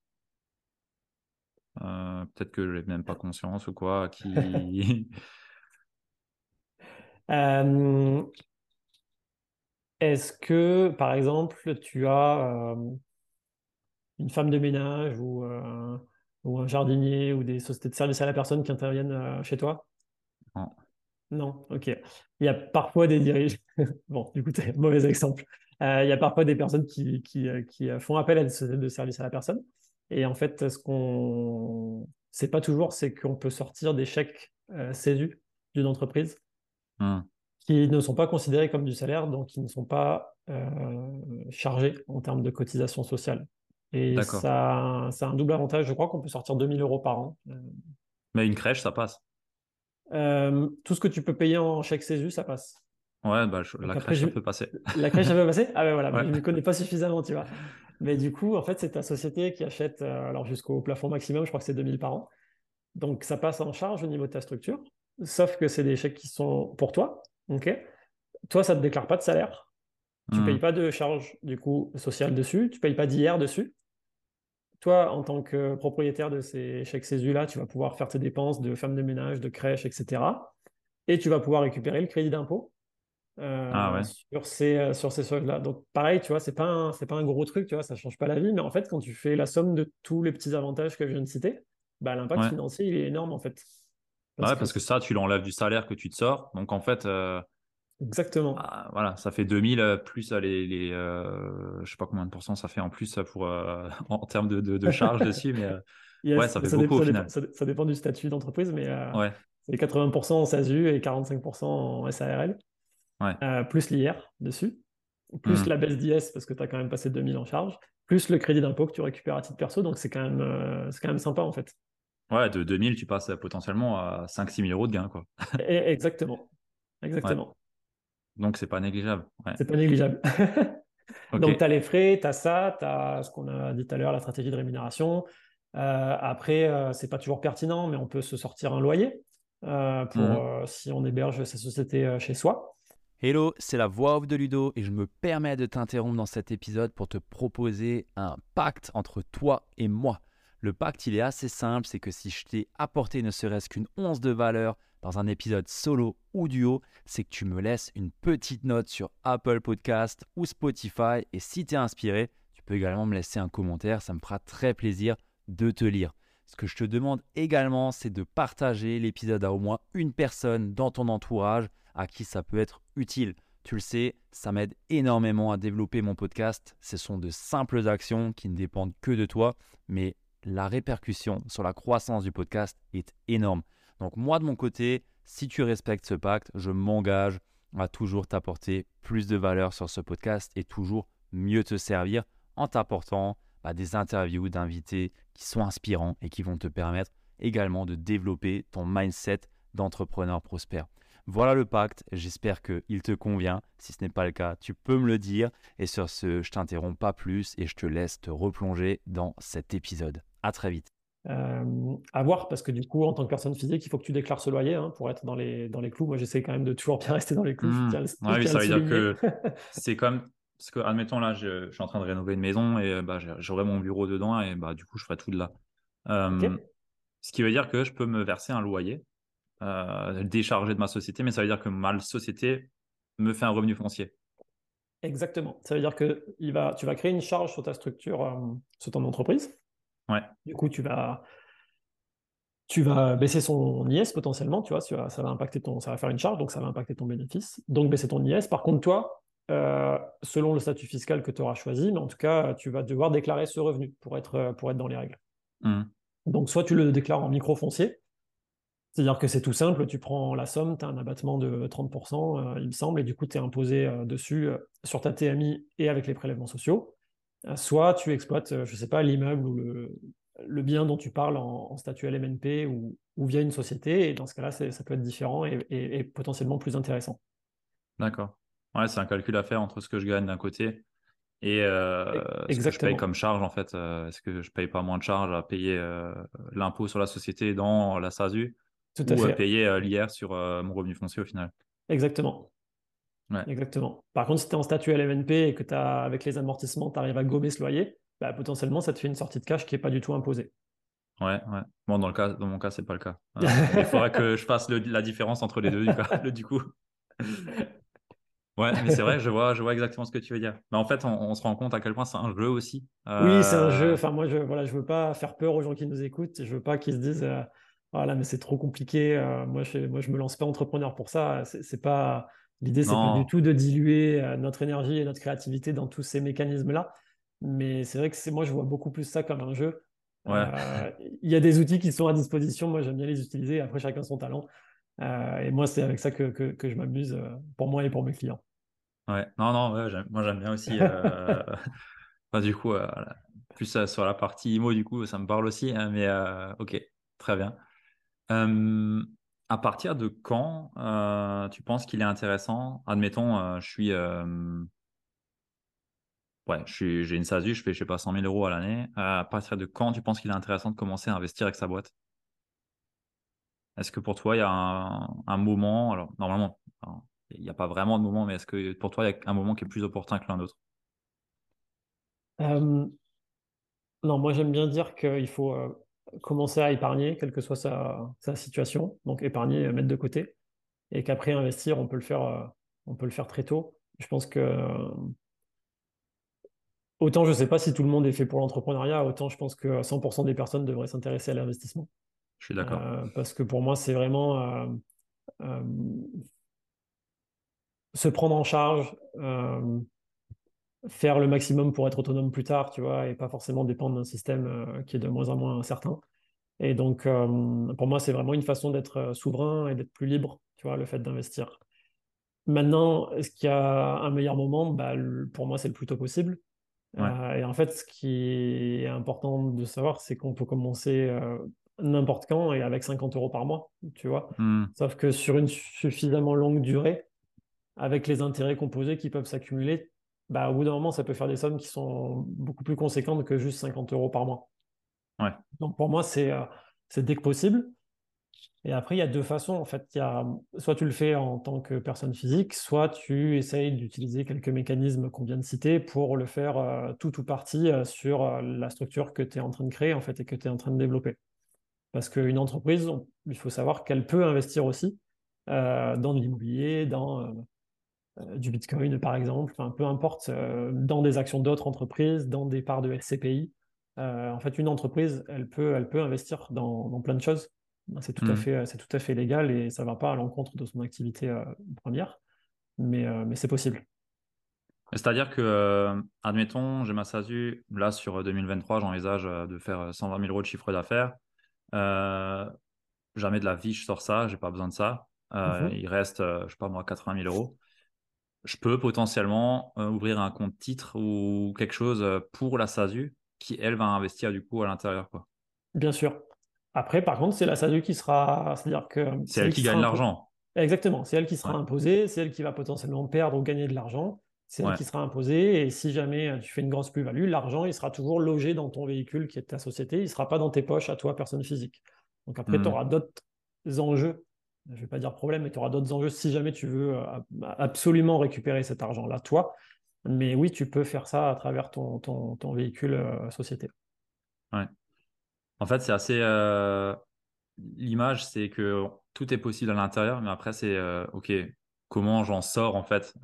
Euh, Peut-être que je n'ai même pas conscience ou quoi. Qui... Est-ce que, par exemple, tu as une femme de ménage ou ou un jardinier ou des sociétés de services à la personne qui interviennent chez toi? Non. Non, ok. Il y a parfois des dirigeants. bon, du coup, c'est mauvais exemple. Il y a parfois des personnes qui, qui, qui font appel à des sociétés de services à la personne. Et en fait, ce qu'on sait pas toujours, c'est qu'on peut sortir des chèques CESU d'une entreprise mmh. qui ne sont pas considérés comme du salaire, donc qui ne sont pas chargés en termes de cotisation sociale. Et ça, ça a un double avantage. Je crois qu'on peut sortir 2000 euros par an. Mais une crèche, ça passe. tout ce que tu peux payer en chèque CESU, ça passe. Ouais, bah, la crèche, ça peut passer. La crèche, ça peut passer Ah ben voilà, je ne connais pas suffisamment, tu vois. Mais du coup, en fait, c'est ta société qui achète, euh, alors jusqu'au plafond maximum, je crois que c'est 2000 par an. Donc, ça passe en charge au niveau de ta structure, sauf que c'est des chèques qui sont pour toi. ok? Toi, ça ne te déclare pas de salaire. Tu ne hmm. payes pas de charge, du coup, sociale dessus. Tu ne payes pas d'IR dessus. Toi, en tant que propriétaire de ces chèques CESU-là, tu vas pouvoir faire tes dépenses de femme de ménage, de crèche, etc. Et tu vas pouvoir récupérer le crédit d'impôt ah euh, sur ces, euh, sur ces là Donc pareil, tu vois, c'est pas un, c'est pas un gros truc, tu vois, ça change pas la vie, mais en fait, quand tu fais la somme de tous les petits avantages que je viens de citer, bah, l'impact financier, il est énorme en fait. Parce, ouais, que... parce que ça, tu l'enlèves du salaire que tu te sors. Donc en fait, euh, Exactement. Bah, voilà, ça fait 2000 plus les, les je sais pas combien de pourcents ça fait en plus pour en termes de, de, charges dessus, mais ouais, ça fait beaucoup au final. ça, dépend du statut d'entreprise, mais ouais. c'est 80% en SASU et 45% en SARL. Euh, plus l'IR dessus, plus mmh. la baisse d'IS parce que tu as quand même passé 2000 en charge, plus le crédit d'impôt que tu récupères à titre perso. Donc c'est quand, même, euh, quand même sympa en fait. Ouais, de 2000, tu passes potentiellement à 5-6 000 euros de gain. Quoi. exactement. Exactement. Donc c'est pas négligeable. C'est pas négligeable. Donc tu as les frais, tu as ça, tu as ce qu'on a dit tout à l'heure, la stratégie de rémunération. Euh, après, c'est pas toujours pertinent, mais on peut se sortir un loyer pour mmh. si on héberge sa société chez soi. Hello, c'est la voix off de Ludo et je me permets de t'interrompre dans cet épisode pour te proposer un pacte entre toi et moi. Le pacte, il est assez simple, c'est que si je t'ai apporté ne serait-ce qu'une once de valeur dans un épisode solo ou duo, c'est que tu me laisses une petite note sur Apple Podcast ou Spotify et si tu es inspiré, tu peux également me laisser un commentaire, ça me fera très plaisir de te lire. Ce que je te demande également, c'est de partager l'épisode à au moins une personne dans ton entourage à qui ça peut être utile. Tu le sais, ça m'aide énormément à développer mon podcast. Ce sont de simples actions qui ne dépendent que de toi, mais la répercussion sur la croissance du podcast est énorme. Donc moi de mon côté, si tu respectes ce pacte, je m'engage à toujours t'apporter plus de valeur sur ce podcast et toujours mieux te servir en t'apportant bah, des interviews d'invités qui sont inspirants et qui vont te permettre également de développer ton mindset d'entrepreneur prospère. Voilà le pacte, j'espère qu'il te convient. Si ce n'est pas le cas, tu peux me le dire. Et sur ce, je t'interromps pas plus et je te laisse te replonger dans cet épisode. À très vite. Euh, à voir, parce que du coup, en tant que personne physique, il faut que tu déclares ce loyer hein, pour être dans les, dans les clous. Moi, j'essaie quand même de toujours bien rester dans les clous. Mmh. oui, ça veut dire que c'est comme. Parce que, admettons, là, je, suis en train de rénover une maison et bah, j'aurai mon bureau dedans et bah, du coup, je ferai tout de là. Euh, ce qui veut dire que je peux me verser un loyer euh, décharger de ma société, mais ça veut dire que ma société me fait un revenu foncier. Exactement. Ça veut dire que il va, tu vas créer une charge sur ta structure, euh, sur ton entreprise. Ouais. Du coup, tu vas, tu vas baisser son IS potentiellement, tu vois, ça va impacter ton, ça va faire une charge, donc ça va impacter ton bénéfice, donc baisser ton IS. Par contre, toi, euh, selon le statut fiscal que tu auras choisi, mais en tout cas, tu vas devoir déclarer ce revenu pour être, pour être dans les règles. Mmh. Donc, soit tu le déclares en micro foncier, c'est-à-dire que c'est tout simple, tu prends la somme, tu as un abattement de 30%, euh, il me semble, et du coup, tu es imposé euh, dessus euh, sur ta TMI et avec les prélèvements sociaux. soit tu exploites, je ne sais pas, l'immeuble ou le, bien dont tu parles en, statut LMNP ou, via une société, et dans ce cas-là, ça peut être différent et, potentiellement plus intéressant. D'accord. Ouais, c'est un calcul à faire entre ce que je gagne d'un côté et ce que je paye comme charge, en fait. Est-ce que je paye pas moins de charge à payer l'impôt sur la société dans la SASU? Tout à ou fait. à payer euh, l'IR sur euh, mon revenu foncier au final. Exactement. Exactement. Par contre, si tu es en statut LMNP et que as, avec les amortissements, tu arrives à gommer ce loyer, bah, potentiellement, ça te fait une sortie de cash qui n'est pas du tout imposée. Ouais, ouais. Bon, dans, le cas, dans mon cas, c'est pas le cas. Euh, il faudrait que je fasse la différence entre les deux, du, coup. Ouais, mais c'est vrai, je vois, je vois exactement ce que tu veux dire. Mais en fait, on, se rend compte à quel point c'est un jeu aussi. Oui, c'est un jeu. Enfin, moi, je voilà, je veux pas faire peur aux gens qui nous écoutent. Je veux pas qu'ils se disent, voilà, mais c'est trop compliqué. moi, je, moi, je me lance pas entrepreneur pour ça. C'est pas l'idée, c'est pas du tout de diluer notre énergie et notre créativité dans tous ces mécanismes-là. Mais c'est vrai que c'est moi, je vois beaucoup plus ça comme un jeu. Il y a des outils qui sont à disposition. Moi, j'aime bien les utiliser. Après, chacun son talent. Euh, et moi, c'est avec ça que, que, je m'amuse euh, pour moi et pour mes clients. Ouais, non, non, moi j'aime bien aussi. Euh... du coup, euh, plus sur la partie IMO, du coup, ça me parle aussi. Hein, mais ok, très bien. À partir de quand tu penses qu'il est intéressant? Admettons, je suis. Ouais, j'ai une SASU, je fais, je sais pas, 100 000 euros à l'année. à partir de quand tu penses qu'il est intéressant de commencer à investir avec sa boîte? Est-ce que pour toi, il y a un, moment, alors normalement, il n'y a pas vraiment de moment, mais est-ce que pour toi, il y a un moment qui est plus opportun que l'un d'autre euh, Non, moi j'aime bien dire qu'il faut euh, commencer à épargner, quelle que soit sa, situation, donc épargner, mettre de côté, et qu'après investir, on peut le faire, euh, on peut le faire très tôt. Je pense que autant je ne sais pas si tout le monde est fait pour l'entrepreneuriat, autant je pense que 100% des personnes devraient s'intéresser à l'investissement. Je suis d'accord. Euh, parce que pour moi, c'est vraiment euh, euh, se prendre en charge, faire le maximum pour être autonome plus tard, tu vois, et pas forcément dépendre d'un système qui est de moins en moins incertain. Et donc, pour moi, c'est vraiment une façon d'être souverain et d'être plus libre, tu vois, le fait d'investir. Maintenant, est-ce qu'il y a un meilleur moment? Bah, Pour moi, c'est le plus tôt possible. et en fait, ce qui est important de savoir, c'est qu'on peut commencer n'importe quand et avec 50 euros par mois, tu vois. Hmm. Sauf que sur une suffisamment longue durée, avec les intérêts composés qui peuvent s'accumuler, bah, au bout d'un moment, ça peut faire des sommes qui sont beaucoup plus conséquentes que juste 50 euros par mois. Ouais. Donc pour moi, c'est euh, dès que possible. Et après, il y a deux façons. En fait, il y a, soit tu le fais en tant que personne physique, soit tu essayes d'utiliser quelques mécanismes qu'on vient de citer pour le faire euh, tout ou partie euh, sur la structure que tu es en train de créer en fait, et que tu es en train de développer. Parce qu'une entreprise, il faut savoir qu'elle peut investir aussi dans de l'immobilier, dans du Bitcoin par exemple, peu importe, dans des actions d'autres entreprises, dans des parts de SCPI. en fait, une entreprise, elle peut, elle peut investir dans, plein de choses. C'est tout, à mmh. fait, c'est tout à fait légal et ça ne va pas à l'encontre de son activité première, mais, mais c'est possible. C'est-à-dire que, admettons, j'ai ma SASU, là sur 2023, j'envisage de faire 120 000 euros de chiffre d'affaires. Euh, jamais de la vie, je sors ça, j'ai pas besoin de ça. Euh, mhm. Il reste, euh, je sais pas moi, 80 000 euros. Je peux potentiellement ouvrir un compte titre ou quelque chose pour la SASU qui, elle, va investir du coup à l'intérieur. quoi. Bien sûr. Après, par contre, c'est la SASU qui sera. C'est-à-dire que. C'est elle, qui, gagne l'argent. Exactement. C'est elle qui sera imposée, c'est elle qui va potentiellement perdre ou gagner de l'argent. C'est elle qui sera imposée. Et si jamais tu fais une grosse plus-value, l'argent, il sera toujours logé dans ton véhicule qui est ta société. Il ne sera pas dans tes poches à toi, personne physique. Donc après, tu hmm. auras d'autres enjeux. Je ne vais pas dire problème, mais tu auras d'autres enjeux si jamais tu veux euh, absolument récupérer cet argent-là, toi. Mais oui, tu peux faire ça à travers ton, ton, véhicule euh, société. Ouais. En fait, c'est assez. Euh, l'image, c'est que tout est possible à l'intérieur, mais après, c'est OK, comment j'en sors en fait.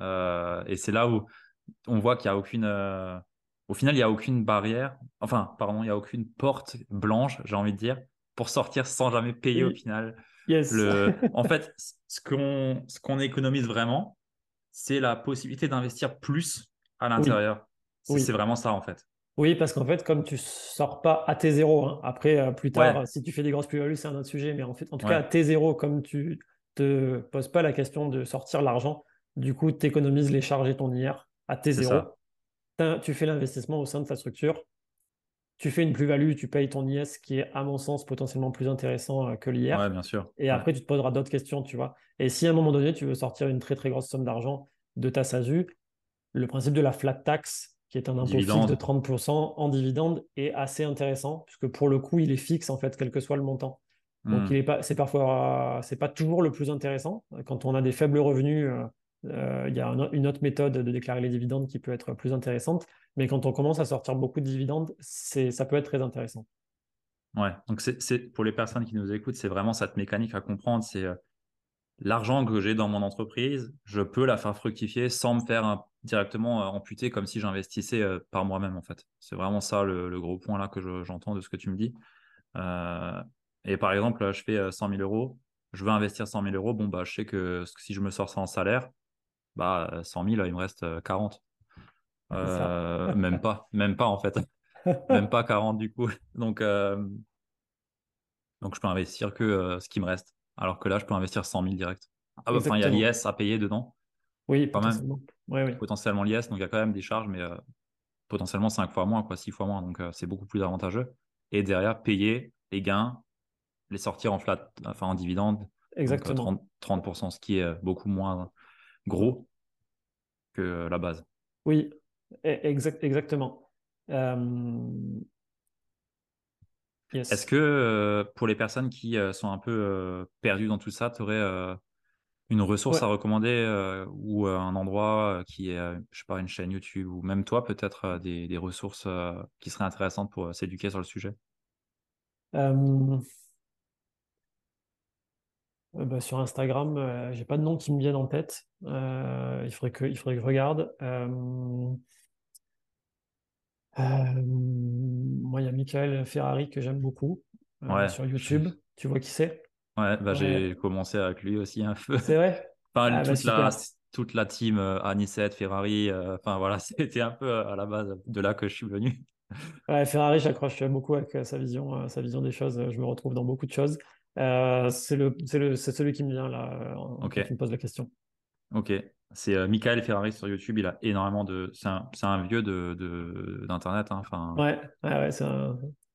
Et c'est là où on voit qu'il n'y a aucune. Au final, il n'y a aucune barrière, enfin, pardon, il n'y a aucune porte blanche, j'ai envie de dire, pour sortir sans jamais payer au final. Le... en fait, ce qu'on ce qu'on économise vraiment, c'est la possibilité d'investir plus à l'intérieur. C'est vraiment ça en fait. Oui, parce qu'en fait, comme tu sors pas à T0, hein, après, euh, plus tard, si tu fais des grosses plus-values, c'est un autre sujet, mais en fait, en tout cas, à T0, comme tu te pose pas la question de sortir l'argent. Du coup, tu économises les charges et ton IR à T0. Tu fais l'investissement au sein de ta structure. Tu fais une plus-value, tu payes ton IS qui est, à mon sens, potentiellement plus intéressant euh, que l'IR. Ouais, bien sûr. Et après, tu te poseras d'autres questions, tu vois. Et si à un moment donné, tu veux sortir une très très grosse somme d'argent de ta SASU, le principe de la flat tax, qui est un impôt fixe de 30% en dividende, est assez intéressant, puisque pour le coup, il est fixe, en fait, quel que soit le montant. Donc, hmm. il est pas, c'est parfois, c'est pas toujours le plus intéressant. Quand on a des faibles revenus, euh, il y a une autre méthode de déclarer les dividendes qui peut être plus intéressante. Mais quand on commence à sortir beaucoup de dividendes, ça peut être très intéressant. Ouais, donc c'est, pour les personnes qui nous écoutent, c'est vraiment cette mécanique à comprendre. C'est euh, l'argent que j'ai dans mon entreprise, je peux la faire fructifier sans me faire directement amputer comme si j'investissais par moi-même en fait. C'est vraiment ça le, gros point là que j'entends de ce que tu me dis. et par exemple, je fais 100 000 euros, je veux investir 100 000 euros, bon bah je sais que si je me sors ça en salaire, bah 100 000, il me reste 40. même pas, même pas en fait. même pas 40 du coup. Donc, donc je peux investir que ce qui me reste. Alors que là, je peux investir 100 000 direct. Ah, bah, enfin, il y a l'IS à payer dedans. Oui, potentiellement. Potentiellement l'IS, donc il y a quand même des charges, mais euh, potentiellement 5 fois moins, quoi, 6 fois moins. Donc euh, c'est beaucoup plus avantageux. Et derrière, payer les gains, les sortir en flat, enfin en dividende. Euh, Exactement. 30%, ce qui est beaucoup moins gros que la base. Oui, e-, exact, exactement. Est-ce que euh, pour les personnes qui euh, sont un peu euh, perdues dans tout ça, tu aurais une ressource à recommander ou un endroit qui est, je sais pas, une chaîne YouTube ou même toi peut-être des, ressources qui seraient intéressantes pour s'éduquer sur le sujet? Bah, sur Instagram, j'ai pas de nom qui me viennent en tête. il, faudrait que, il faudrait que je regarde. Euh, moi, il y a Michael Ferrari que j'aime beaucoup euh, sur YouTube. Tu vois qui c'est? Ouais, bah, j'ai commencé avec lui aussi un peu. C'est vrai? Enfin, ah, bah, toute, la, toute, la, team euh, Ferrari, enfin voilà, c'était un peu à la base de là que je suis venu. Ouais, Ferrari, j'accroche beaucoup avec sa vision, sa vision des choses. Je me retrouve dans beaucoup de choses. C'est le, le, celui qui me vient là, quand tu me poses la question. Ok. C'est euh, Michael Ferrari sur YouTube. Il a énormément de. C'est un, un, vieux de, de, d'Internet. Hein, enfin, ouais, ouais, c'est,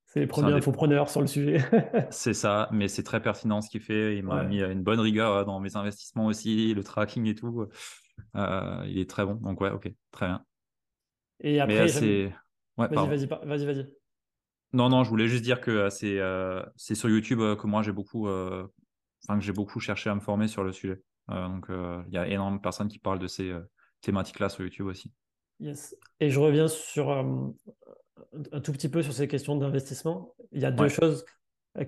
c'est les premiers infopreneurs sur le sujet. c'est ça, mais c'est très pertinent ce qu'il fait. Il m'a mis une bonne rigueur euh, dans mes investissements aussi, le tracking et tout. Euh, il est très bon. Donc, ouais, ok, très bien. Et après, c'est. Ouais, vas-y, vas-y, vas-y, vas-y. Non, non, je voulais juste dire que c'est, c'est sur YouTube que moi j'ai beaucoup, enfin, que j'ai beaucoup cherché à me former sur le sujet. Euh, donc, euh, il y a énormément de personnes qui parlent de ces euh, thématiques-là sur YouTube aussi. Yes. Et je reviens sur un tout petit peu sur ces questions d'investissement. Il y a deux choses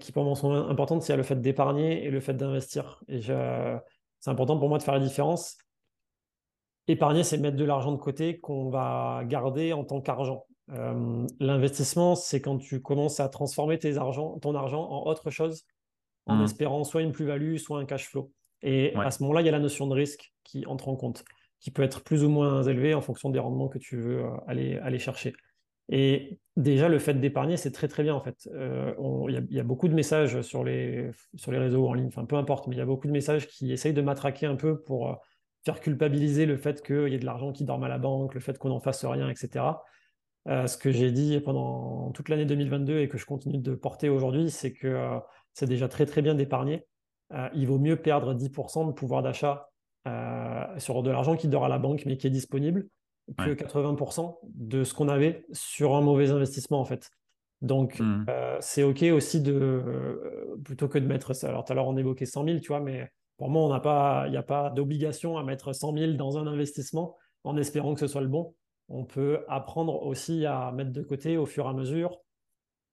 qui pour moi sont importantes, c'est le fait d'épargner et le fait d'investir. Et c'est important pour moi de faire la différence. Épargner, c'est mettre de l'argent de côté qu'on va garder en tant qu'argent. L'investissement, c'est quand tu commences à transformer tes argent, ton argent en autre chose, en mmh. espérant soit une plus-value, soit un cash flow. Et à ce moment-là, il y a la notion de risque qui entre en compte, qui peut être plus ou moins élevée en fonction des rendements que tu veux euh, aller, aller chercher. Et déjà, le fait d'épargner, c'est très très bien en fait. Euh, il y, a beaucoup de messages sur les, sur les réseaux en ligne, enfin peu importe, mais il y a beaucoup de messages qui essayent de matraquer un peu pour euh, faire culpabiliser le fait qu'il y ait de l'argent qui dorme à la banque, le fait qu'on n'en fasse rien, etc. ce que j'ai dit pendant toute l'année 2022 et que je continue de porter aujourd'hui, c'est que c'est déjà très très bien d'épargner euh, il vaut mieux perdre 10% de pouvoir d'achat euh, sur de l'argent qui dort à la banque mais qui est disponible que 80% de ce qu'on avait sur un mauvais investissement en fait. Donc mmh. euh, c'est ok aussi de plutôt que de mettre ça. Alors tout à l'heure on évoquait 100 000, tu vois, mais pour moi on n'a pas, il n'y a pas d'obligation à mettre 100 000 dans un investissement en espérant que ce soit le bon. On peut apprendre aussi à mettre de côté au fur et à mesure,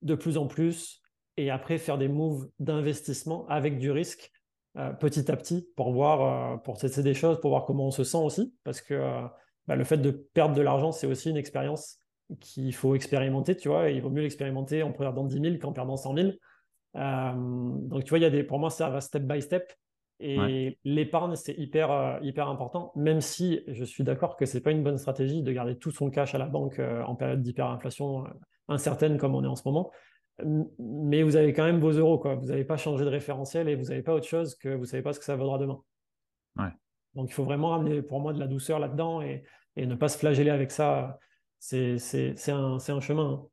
de plus en plus, et après faire des moves d'investissement avec du risque euh, petit à petit pour voir, euh, pour tester des choses, pour voir comment on se sent aussi, parce que euh, bah, le fait de perdre de l'argent, c'est aussi une expérience qu'il faut expérimenter, tu vois, et il vaut mieux l'expérimenter en perdant 10 000 qu'en perdant 100 000. donc, tu vois, y a pour moi, ça va step by step. Et l'épargne, c'est hyper, hyper important, même si je suis d'accord que c'est pas une bonne stratégie de garder tout son cash à la banque en période d'hyperinflation incertaine comme on est en ce moment mais vous avez quand même vos euros, quoi. Vous n'avez pas changé de référentiel et vous n'avez pas autre chose que vous ne savez pas ce que ça vaudra demain. Donc il faut vraiment ramener pour moi de la douceur là-dedans et, et, ne pas se flageller avec ça. C'est un, un, chemin. Hein.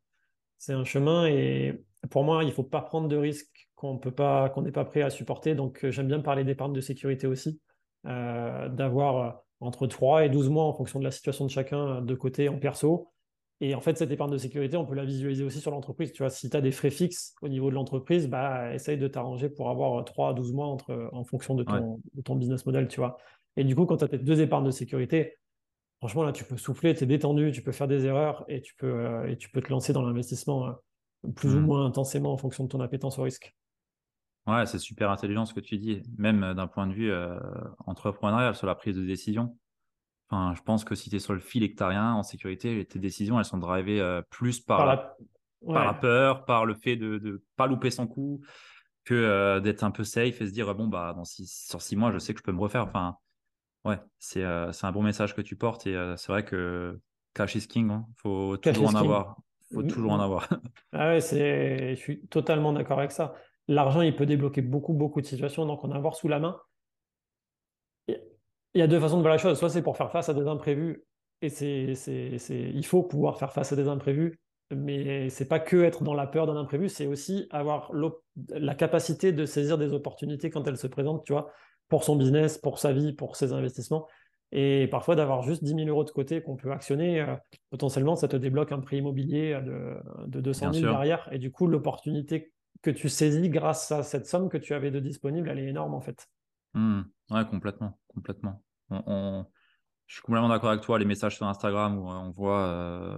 C'est un chemin et pour moi, il ne faut pas prendre de risques qu'on n'est pas, qu'on pas prêt à supporter. Donc j'aime bien parler d'épargne de sécurité aussi, euh, d'avoir euh, entre 3 et 12 mois en fonction de la situation de chacun de côté en perso et en fait, cette épargne de sécurité, on peut la visualiser aussi sur l'entreprise. Tu vois, si tu as des frais fixes au niveau de l'entreprise, bah, essaye de t'arranger pour avoir 3 à 12 mois entre, en fonction de ton, de ton business model, tu vois. Et du coup, quand tu as tes deux épargnes de sécurité, franchement, là, tu peux souffler, tu es détendu, tu peux faire des erreurs et tu peux, euh, et tu peux te lancer dans l'investissement euh, plus ou mmh. moins intensément en fonction de ton appétence au risque. Ouais, c'est super intelligent ce que tu dis, même d'un point de vue entrepreneurial sur la prise de décision. Enfin, je pense que si tu es sur le fil et que tu rien en sécurité, tes décisions, elles sont drivées plus par, la... par la peur, par le fait de ne pas louper son coup, que d'être un peu safe et se dire, bon, bah, dans six, sur six mois, je sais que je peux me refaire. Enfin, ouais, c'est un bon message que tu portes et c'est vrai que cash is king, il hein. faut toujours en avoir. faut toujours en avoir. ah ouais, je suis totalement d'accord avec ça. L'argent, il peut débloquer beaucoup, beaucoup de situations, donc en avoir sous la main. Il y a deux façons de voir la chose. Soit c'est pour faire face à des imprévus, et c'est, il faut pouvoir faire face à des imprévus, mais c'est pas que être dans la peur d'un imprévu, c'est aussi avoir la capacité de saisir des opportunités quand elles se présentent, tu vois, pour son business, pour sa vie, pour ses investissements. Et parfois, d'avoir juste 10 000 euros de côté qu'on peut actionner, euh, potentiellement, ça te débloque un prix immobilier de, de 200 000 derrière. Et du coup, l'opportunité que tu saisis grâce à cette somme que tu avais de disponible, elle est énorme en fait. Mmh. Ouais, complètement. complètement. On, Je suis complètement d'accord avec toi. Les messages sur Instagram où on voit euh,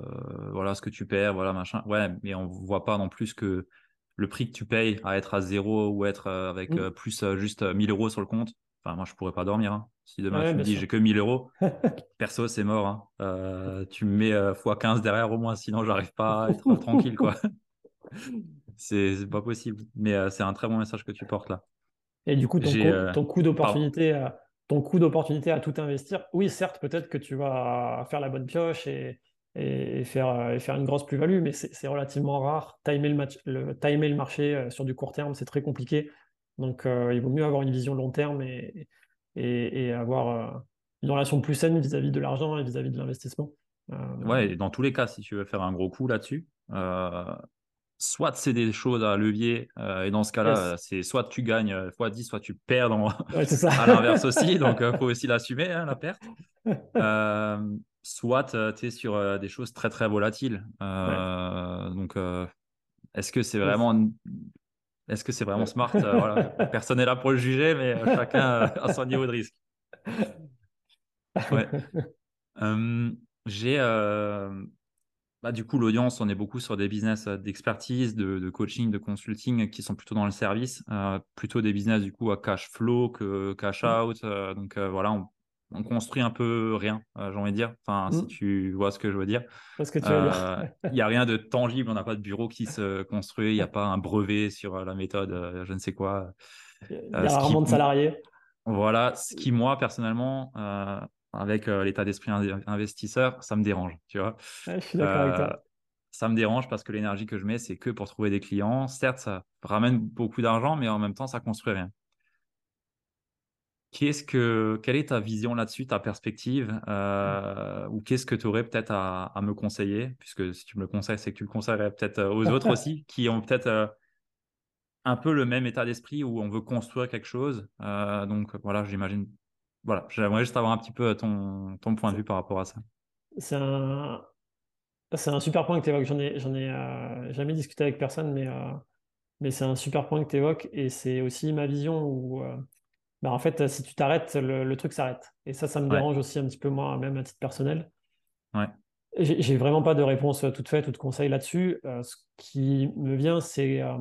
voilà ce que tu perds, voilà machin. Ouais, mais on voit pas non plus que le prix que tu payes à être à zéro ou être euh, avec mmh. plus juste 1000 euros sur le compte, Enfin, moi, je pourrais pas dormir. Hein. Si demain tu me dis j'ai que 1000 euros, perso, c'est mort. Hein. Euh, tu me mets x15 euh, derrière au moins, sinon j'arrive pas à être tranquille. quoi. c'est pas possible. Mais euh, c'est un très bon message que tu portes là. Et du coup, ton, ton coût d'opportunité à, ton coût d'opportunité à tout investir, oui, certes, peut-être que tu vas faire la bonne pioche et, et, faire, et faire une grosse plus-value, mais c'est relativement rare. Timer le, match, le, timer le marché sur du court terme, c'est très compliqué. Donc, euh, il vaut mieux avoir une vision long terme et, et, avoir euh, une relation plus saine vis-à-vis de l'argent et vis-à-vis de l'investissement. Euh, ouais, et dans tous les cas, si tu veux faire un gros coup là-dessus, soit c'est des choses à levier, et dans ce cas-là, c'est soit tu gagnes x 10, soit tu perds dans... à l'inverse aussi, donc il faut aussi l'assumer, hein, la perte. soit tu es sur des choses très très volatiles. Donc, est-ce que c'est vraiment est-ce que c'est vraiment smart? Euh, Personne n'est là pour le juger, mais euh, chacun a son niveau de risque. j'ai bah, du coup l'audience, on est beaucoup sur des business d'expertise, de, coaching, de consulting qui sont plutôt dans le service, plutôt des business du coup à cash flow que cash mmh. out. donc voilà, on, on construit un peu rien, euh, j'ai envie de dire. Enfin, si mm. tu vois ce que je veux dire. Euh, il n'y a rien de tangible, on n'a pas de bureau qui se construit, il n'y a pas un brevet sur euh, la méthode, je ne sais quoi. Il y a rarement de salariés. Voilà, ce qui, moi, personnellement, avec l'état d'esprit investisseur, ça me dérange, tu vois. je suis d'accord avec toi. Ça me dérange parce que l'énergie que je mets, c'est que pour trouver des clients. Certes, ça ramène beaucoup d'argent, mais en même temps, ça construit rien. Qu'est-ce que, quelle est ta vision là-dessus, ta perspective euh, Ou qu'est-ce que tu aurais peut-être à, me conseiller? Puisque si tu me le conseilles, c'est que tu le conseillerais peut-être euh, aux autres aussi, qui ont peut-être euh, un peu le même état d'esprit où on veut construire quelque chose. donc voilà, j'imagine. Voilà, j'aimerais juste avoir un petit peu ton, ton point de vue par rapport à ça. C'est un, c'est un super point que tu évoques. J'en ai, j'en ai jamais discuté avec personne, mais, mais c'est un super point que tu évoques. Et c'est aussi ma vision où bah, en fait, si tu t'arrêtes, le, truc s'arrête. Et ça, ça me dérange aussi un petit peu moi, même à titre personnel. Ouais. J'ai vraiment pas de réponse euh, toute faite ou de conseil là-dessus. Euh, ce qui me vient, c'est euh,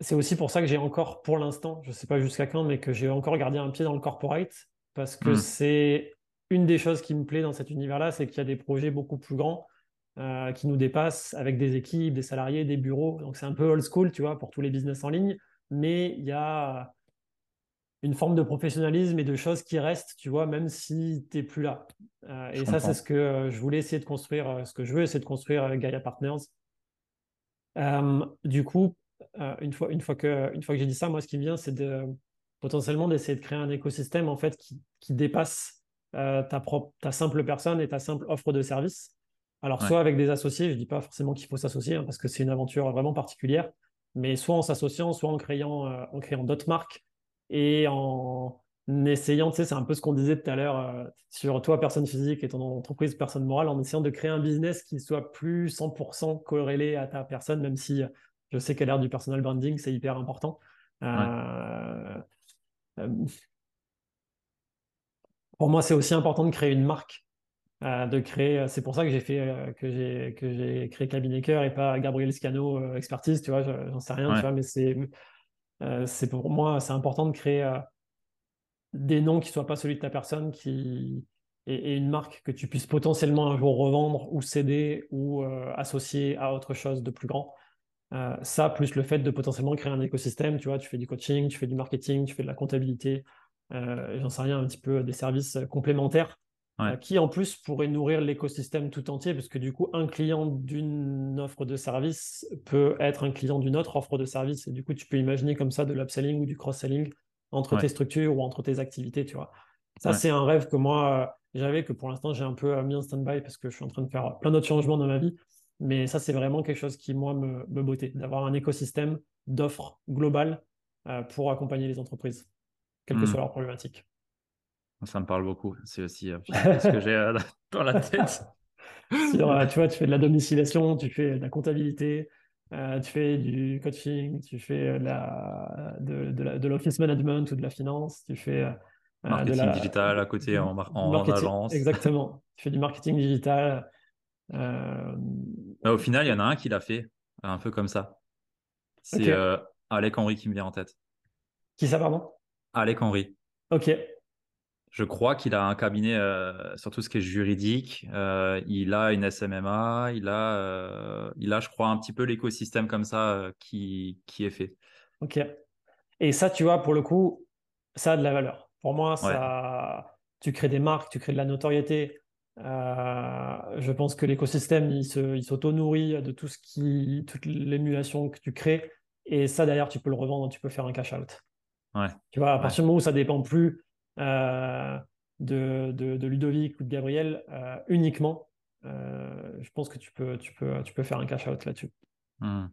c'est aussi pour ça que j'ai encore, pour l'instant, je ne sais pas jusqu'à quand, mais que j'ai encore gardé un pied dans le corporate parce que hmm. c'est une des choses qui me plaît dans cet univers-là, c'est qu'il y a des projets beaucoup plus grands qui nous dépassent avec des équipes, des salariés, des bureaux. Donc c'est un peu old school, tu vois, pour tous les business en ligne, mais il y a une forme de professionnalisme et de choses qui restent, tu vois, même si tu n'es plus là. Euh, et ça, c'est ce que euh, je voulais essayer de construire, euh, ce que je veux essayer de construire Gaia Partners. du coup, une, fois, une, fois que, une fois que j'ai dit ça, moi, ce qui me vient, c'est de potentiellement d'essayer de créer un écosystème en fait qui, qui dépasse ta, propre, ta simple personne et ta simple offre de service. Alors, soit avec des associés, je ne dis pas forcément qu'il faut s'associer hein, parce que c'est une aventure vraiment particulière, mais soit en s'associant, soit en créant, en créant d'autres marques et en essayant, tu sais, c'est un peu ce qu'on disait tout à l'heure euh, sur toi, personne physique, et ton entreprise, personne morale, en essayant de créer un business qui soit plus 100% corrélé à ta personne, même si je sais qu'à l'ère du personal branding, c'est hyper important. Euh, euh, pour moi, c'est aussi important de créer une marque. de créer, c'est pour ça que j'ai fait que j'ai que j'ai créé Cabinet Cœur et pas Gabriel Scano expertise, tu vois, j'en sais rien, tu vois, mais c'est c'est pour moi, c'est important de créer des noms qui ne soient pas celui de ta personne qui, et, une marque que tu puisses potentiellement un jour revendre ou céder ou associer à autre chose de plus grand. Ça, plus le fait de potentiellement créer un écosystème, tu vois, tu fais du coaching, tu fais du marketing, tu fais de la comptabilité, j'en sais rien, un petit peu des services complémentaires euh, qui en plus pourrait nourrir l'écosystème tout entier, parce que du coup, un client d'une offre de service peut être un client d'une autre offre de service, et du coup, tu peux imaginer comme ça de l'upselling ou du cross-selling entre tes structures ou entre tes activités, tu vois. Ça, c'est un rêve que moi, euh, j'avais, que pour l'instant, j'ai un peu euh, mis en stand-by parce que je suis en train de faire plein d'autres changements dans ma vie. Mais ça, c'est vraiment quelque chose qui, moi, me, me bottait, d'avoir un écosystème d'offres globales pour accompagner les entreprises, quelle que mmh. soit leur problématique. Ça me parle beaucoup. C'est aussi euh, ce que j'ai euh, dans la tête. Euh, tu vois, tu fais de la domiciliation, tu fais de la comptabilité, tu fais du coaching, tu fais de, la, de, l'office management ou de la finance, tu fais marketing digital à côté en, en, agence. Exactement. tu fais du marketing digital. Au final, il y en a un qui l'a fait un peu comme ça. C'est Alec Henry qui me vient en tête. Qui ça, pardon? Alec Henry. Ok. Je crois qu'il a un cabinet euh, sur tout ce qui est juridique. Euh, il a une SMMA. Il a, euh, il a, je crois, un petit peu l'écosystème comme ça qui, qui est fait. Ok. Et ça, tu vois, pour le coup, ça a de la valeur. Pour moi, ça, tu crées des marques, tu crées de la notoriété. Je pense que l'écosystème, il s'auto-nourrit de tout ce qui, toute l'émulation que tu crées. Et ça, d'ailleurs, tu peux le revendre, tu peux faire un cash out. Ouais. Tu vois, à partir du moment où ça dépend plus euh, de, de, Ludovic ou de Gabriel euh, uniquement, euh, je pense que tu peux, tu peux, tu peux faire un cash out là-dessus. Hmm.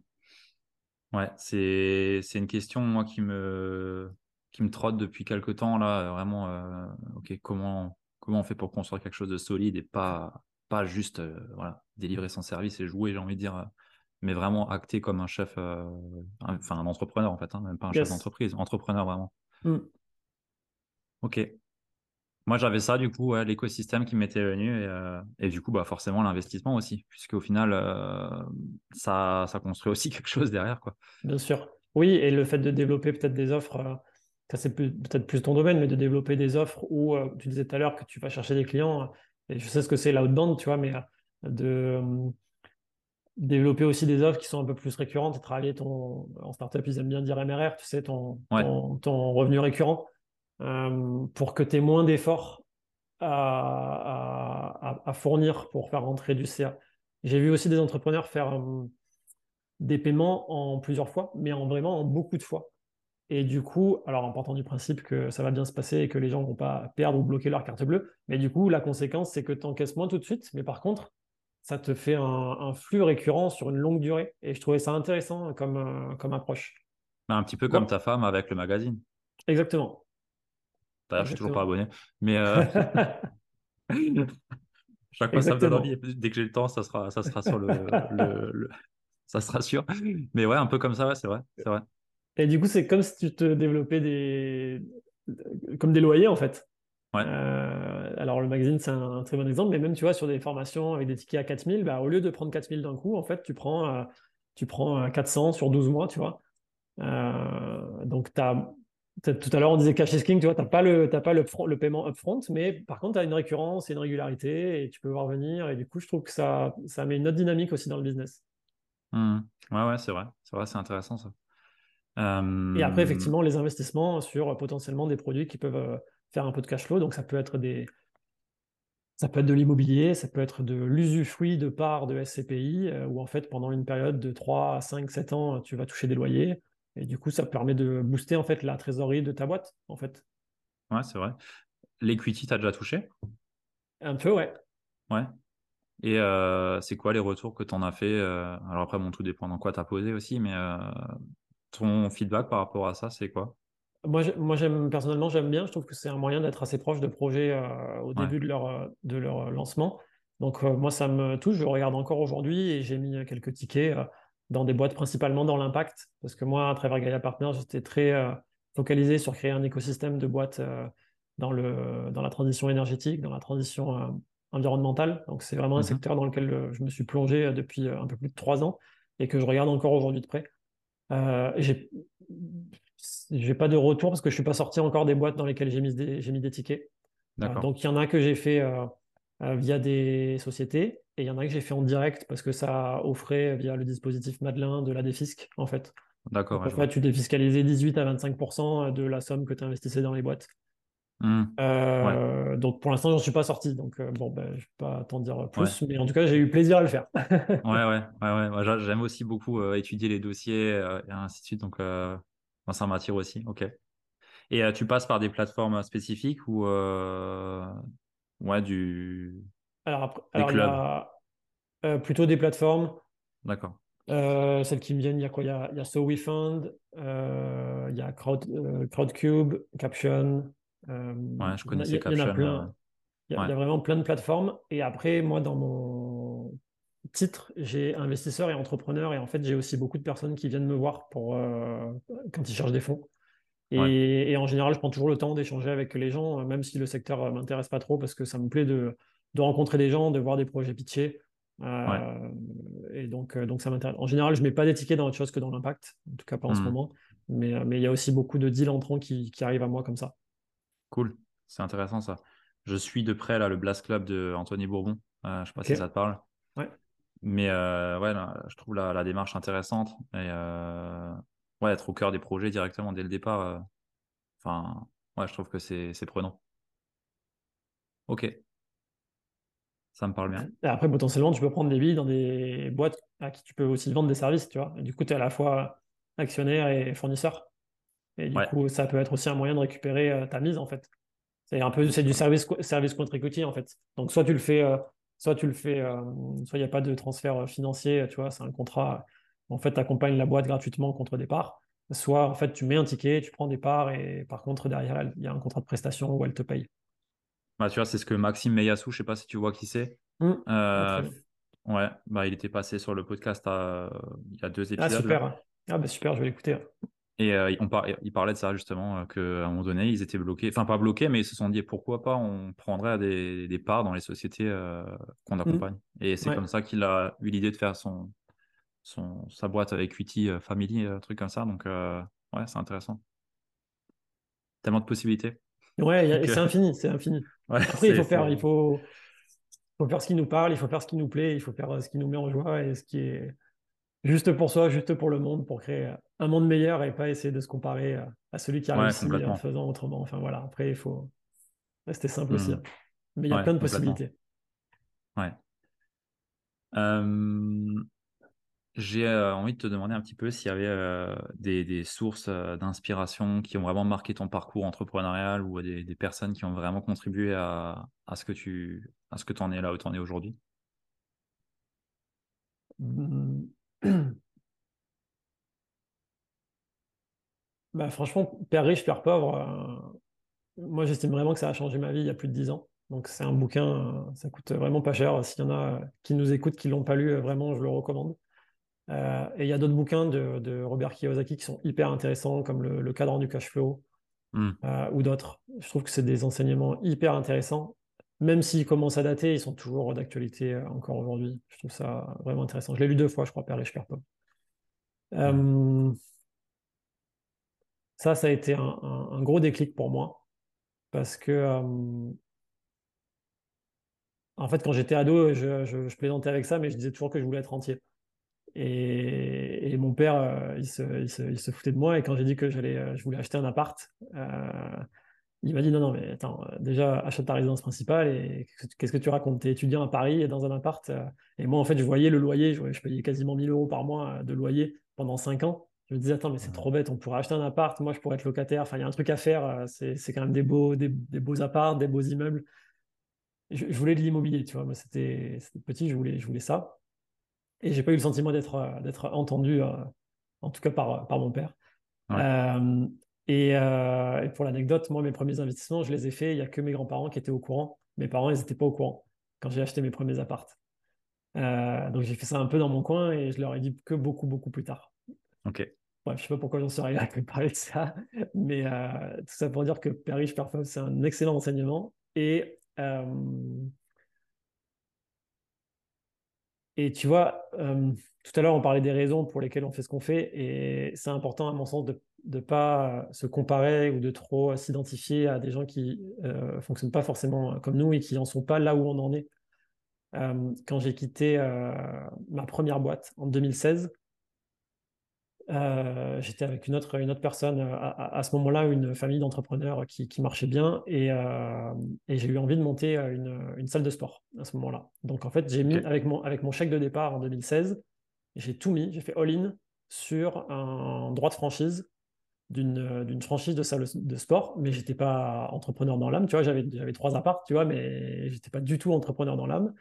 Ouais, c'est, c'est une question moi qui me, qui me trotte depuis quelques temps là. Vraiment, ok, comment, comment on fait pour construire quelque chose de solide et pas, pas juste voilà, délivrer son service et jouer, j'ai envie de dire, mais vraiment acter comme un chef, enfin un entrepreneur en fait, hein, même pas un chef d'entreprise, entrepreneur vraiment. Hmm. Ok. Moi, j'avais ça, du coup, l'écosystème qui m'était venu et, euh, et, du coup, bah, forcément, l'investissement aussi, puisqu'au final, euh, ça, ça construit aussi quelque chose derrière. Quoi. Bien sûr. Oui, et le fait de développer peut-être des offres, euh, ça c'est peut-être plus ton domaine, mais de développer des offres où tu disais tout à l'heure que tu vas chercher des clients, et je sais ce que c'est l'outbound, tu vois, mais de développer aussi des offres qui sont un peu plus récurrentes et travailler ton, en startup, ils aiment bien dire MRR, tu sais, ton, ton revenu récurrent. Euh, pour que tu aies moins d'efforts à, fournir pour faire rentrer du CA. J'ai vu aussi des entrepreneurs faire euh, des paiements en plusieurs fois, mais en vraiment en beaucoup de fois. Et du coup, alors en partant du principe que ça va bien se passer et que les gens ne vont pas perdre ou bloquer leur carte bleue, mais du coup, la conséquence, c'est que tu encaisses moins tout de suite, mais par contre, ça te fait un, flux récurrent sur une longue durée. Et je trouvais ça intéressant comme, euh, comme approche. Un petit peu comme ta femme avec le magazine. Exactement je suis toujours pas abonné. Mais euh, chaque fois, ça me donne envie. Dès que j'ai le temps, ça sera, ça sera sur le, le, ça sera sûr. Mais ouais, un peu comme ça, ouais, c'est vrai, c'est vrai. Et du coup, c'est comme si tu te développais des, comme des loyers en fait. Ouais. Euh, alors le magazine, c'est un, très bon exemple, mais même tu vois sur des formations avec des tickets à 4000, bah, au lieu de prendre 4000 d'un coup, en fait, tu prends, euh, tu prends 400 sur 12 mois, tu vois. donc, tu as tout à l'heure, on disait cash is king, tu vois, tu n'as pas, le, pas le, le paiement upfront, mais par contre, tu as une récurrence et une régularité et tu peux voir venir. Et du coup, je trouve que ça, ça met une autre dynamique aussi dans le business. Mmh. Ouais, ouais, c'est vrai. C'est vrai, c'est intéressant ça. Et après, effectivement, les investissements sur potentiellement des produits qui peuvent euh, faire un peu de cash flow. Donc, ça peut être des. Ça peut être de l'immobilier, ça peut être de l'usufruit de part de SCPI, euh, où en fait, pendant une période de 3, 5, 7 ans, tu vas toucher des loyers. Et du coup, ça permet de booster en fait la trésorerie de ta boîte, en fait. Ouais, c'est vrai. L'equity, tu as déjà touché? Un peu, ouais. Ouais. Et euh, c'est quoi les retours que tu en as fait euh, Alors après, bon, tout dépend dans quoi tu as posé aussi, mais euh, ton feedback par rapport à ça, c'est quoi? Moi, moi j'aime personnellement, j'aime bien. Je trouve que c'est un moyen d'être assez proche de projets au début de, leur, de leur lancement. Donc moi, ça me touche. Je regarde encore aujourd'hui et j'ai mis quelques tickets dans des boîtes principalement dans l'impact. Parce que moi, à travers Gaia Partners, j'étais très euh, focalisé sur créer un écosystème de boîtes euh, dans, le, dans la transition énergétique, dans la transition euh, environnementale. Donc, c'est vraiment un mhm. secteur dans lequel je me suis plongé depuis un peu plus de trois ans et que je regarde encore aujourd'hui de près. J'ai pas de retour parce que je suis pas sorti encore des boîtes dans lesquelles j'ai mis des, j'ai mis des tickets. donc il y en a que j'ai fait via des sociétés et il y en a que j'ai fait en direct parce que ça offrait via le dispositif Madelin de la défisque en fait. D'accord. En fait, tu défiscalisais 18 à 25% de la somme que tu investissais dans les boîtes. Mmh. Euh, donc pour l'instant, j'en suis pas sorti. Donc euh, bon, ben, je vais pas t'en dire plus, mais en tout cas, j'ai eu plaisir à le faire. ouais, ouais, ouais, ouais. J'aime aussi beaucoup euh, étudier les dossiers et ainsi de suite. Donc ça m'attire aussi. Ok. Et tu passes par des plateformes spécifiques ou ouais du. Alors, il y a plutôt des plateformes. D'accord. Celles qui me viennent, il y a quoi? Il y a, il y a So We Fund, euh, il y a Crowd, Crowdcube, Caption. Ouais, je connaissais. Il y, en a plein. Il y, a, vraiment plein de plateformes. Et après, moi, dans mon titre, j'ai investisseur et entrepreneur. Et en fait, j'ai aussi beaucoup de personnes qui viennent me voir pour, quand ils cherchent des fonds. Et, et, en général, je prends toujours le temps d'échanger avec les gens, même si le secteur ne m'intéresse pas trop, parce que ça me plaît de, de rencontrer des gens, de voir des projets pitchés. Euh, et donc, euh, donc ça m'intéresse. En général, je ne mets pas des tickets dans autre chose que dans l'impact, en tout cas pas en ce hmm. moment. Mais, euh, mais il y a aussi beaucoup de deals entrants qui, qui arrivent à moi comme ça. Cool, c'est intéressant ça. Je suis de près là le Blast Club de Anthony Bourbon. je ne sais pas si ça te parle. Ouais. Mais ouais, je trouve la, la, démarche intéressante et ouais, être au cœur des projets directement dès le départ. Enfin, ouais, je trouve que c'est prenant. Ok. Ça me parle bien. Et après, potentiellement, tu peux prendre des billes dans des boîtes à qui tu peux aussi vendre des services, tu vois. Et du coup, tu es à la fois actionnaire et fournisseur. Et du coup, ça peut être aussi un moyen de récupérer euh, ta mise, en fait. C'est un peu c'est du service, service contre equity, en fait. Donc, soit tu le fais, euh, soit tu le fais, euh, soit il n'y a pas de transfert financier, tu vois, c'est un contrat. En fait, tu accompagnes la boîte gratuitement contre des parts. Soit, en fait, tu mets un ticket, tu prends des parts et par contre, derrière, il y a un contrat de prestation où elle te paye. Bah, tu vois, c'est ce que Maxime Meyassou, je sais pas si tu vois qui c'est. Mmh. Ouais, bah, il était passé sur le podcast il y a deux ah, épisodes. Ah, super. Ah, bah, super, je vais l'écouter. Et euh, on il parlait de ça justement, qu'à un moment donné, ils étaient bloqués, enfin pas bloqués, mais ils se sont dit pourquoi pas on prendrait des, des parts dans les sociétés qu'on mmh. accompagne. Et c'est comme ça qu'il a eu l'idée de faire son, son, sa boîte Equity Family, un truc comme ça. Donc, ouais, c'est intéressant. Tellement de possibilités. Ouais, c'est infini, c'est infini. Après, il faut faire, il faut, faut faire ce qui nous parle, il faut faire ce qui nous plaît, il faut faire euh, ce qui nous met en joie et ce qui est juste pour soi, juste pour le monde, pour créer un monde meilleur et pas essayer de se comparer à celui qui a réussi en faisant autrement. Enfin voilà, après, il faut rester simple aussi. Hein. Mais il y a plein de possibilités. Ouais. Euh, j'ai euh, envie de te demander un petit peu s'il y avait euh, des, sources euh, d'inspiration qui ont vraiment marqué ton parcours entrepreneurial ou des, des personnes qui ont vraiment contribué à, ce que tu à ce que en es là où tu en es aujourd'hui? Mmh. Bah, franchement, Père riche, Père pauvre, moi j'estime vraiment que ça a changé ma vie il y a plus de dix ans. Donc c'est un bouquin, ça coûte vraiment pas cher. S'il y en a qui nous écoutent, qui l'ont pas lu, vraiment, je le recommande. Euh, et il y a d'autres bouquins de, Robert Kiyosaki qui sont hyper intéressants, comme le, cadran du cash flow hmm. euh, ou d'autres. Je trouve que c'est des enseignements hyper intéressants. Même s'ils commencent à dater, ils sont toujours d'actualité euh, encore aujourd'hui. Je trouve ça vraiment intéressant. Je l'ai lu deux fois, je crois, Père riche, Père pauvre. ça, ça a été un, gros déclic pour moi. Parce que, en fait, quand j'étais ado, je, plaisantais avec ça, mais je disais toujours que je voulais être entier. Et, mon père, euh, il, se, foutait de moi. Et quand j'ai dit que j'allais, euh, je voulais acheter un appart, euh, il m'a dit non, non, mais attends, déjà achète ta résidence principale et qu'est-ce que tu racontes? T'es étudiant à Paris et dans un appart. et moi, en fait, je voyais le loyer, je, payais quasiment 1000 euros par mois de loyer pendant 5 ans. Je me disais, attends, mais c'est trop bête, on pourrait acheter un appart, moi je pourrais être locataire. Enfin, il y a un truc à faire, c'est, quand même des beaux, des, beaux apparts, des beaux immeubles. Je, voulais de l'immobilier, tu vois. Moi, c'était, petit, je voulais, je voulais ça. Et j'ai pas eu le sentiment d'être euh, d'être entendu, euh, en tout cas par, par mon père. Euh, et, pour l'anecdote, moi, mes premiers investissements, je les ai faits. Il n'y a que mes grands-parents qui étaient au courant. Mes parents, ils n'étaient pas au courant quand j'ai acheté mes premiers appartes. donc j'ai fait ça un peu dans mon coin et je leur ai dit que beaucoup, beaucoup plus tard. Ok. Bref, je sais pas pourquoi j'en suis arrivé à parler de ça, mais tout ça pour dire que Père riche, Père c'est un excellent enseignement. Et et tu vois, tout à l'heure, on parlait des raisons pour lesquelles on fait ce qu'on fait, et c'est important, à mon sens, de ne pas se comparer ou de trop s'identifier à des gens qui ne fonctionnent pas forcément comme nous et qui n'en sont pas là où on en est. quand j'ai quitté ma première boîte en 2016, euh, j'étais avec une autre, une autre personne euh, à, ce moment-là, une famille d'entrepreneurs qui, qui, marchait bien et, euh, et j'ai eu envie de monter une, une, salle de sport à ce moment-là. Donc en fait, j'ai mis avec mon, avec mon chèque de départ en 2016, j'ai tout mis, j'ai fait all-in sur un droit de franchise d'une franchise de salle de sport, mais j'étais pas entrepreneur dans l'âme, tu vois, j'avais trois apparts, tu vois, mais j'étais pas du tout entrepreneur dans l'âme.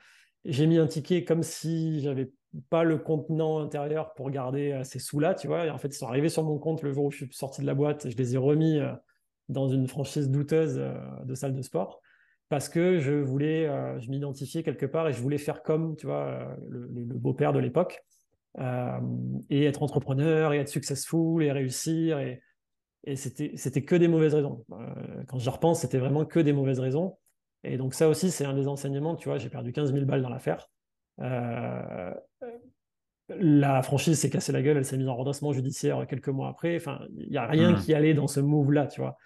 J'ai mis un ticket comme si j'avais pas le contenant intérieur pour garder euh, ces sous-là, tu vois. Et en fait, ils sont arrivés sur mon compte le jour où je suis sorti de la boîte. Je les ai remis euh, dans une franchise douteuse euh, de salle de sport parce que je voulais, je m'identifiais quelque part et je voulais faire comme, tu vois, le, beau-père de l'époque et être entrepreneur et être successful et réussir et, et c'était, que des mauvaises raisons. quand je repense, c'était vraiment que des mauvaises raisons. Et donc ça aussi, c'est un des enseignements, tu vois, j'ai perdu 15 000 balles dans l'affaire. Euh, la franchise s'est cassée la gueule, elle s'est mise en redressement judiciaire quelques mois après. Enfin, il n'y a rien hmm. qui allait dans ce move-là, tu vois.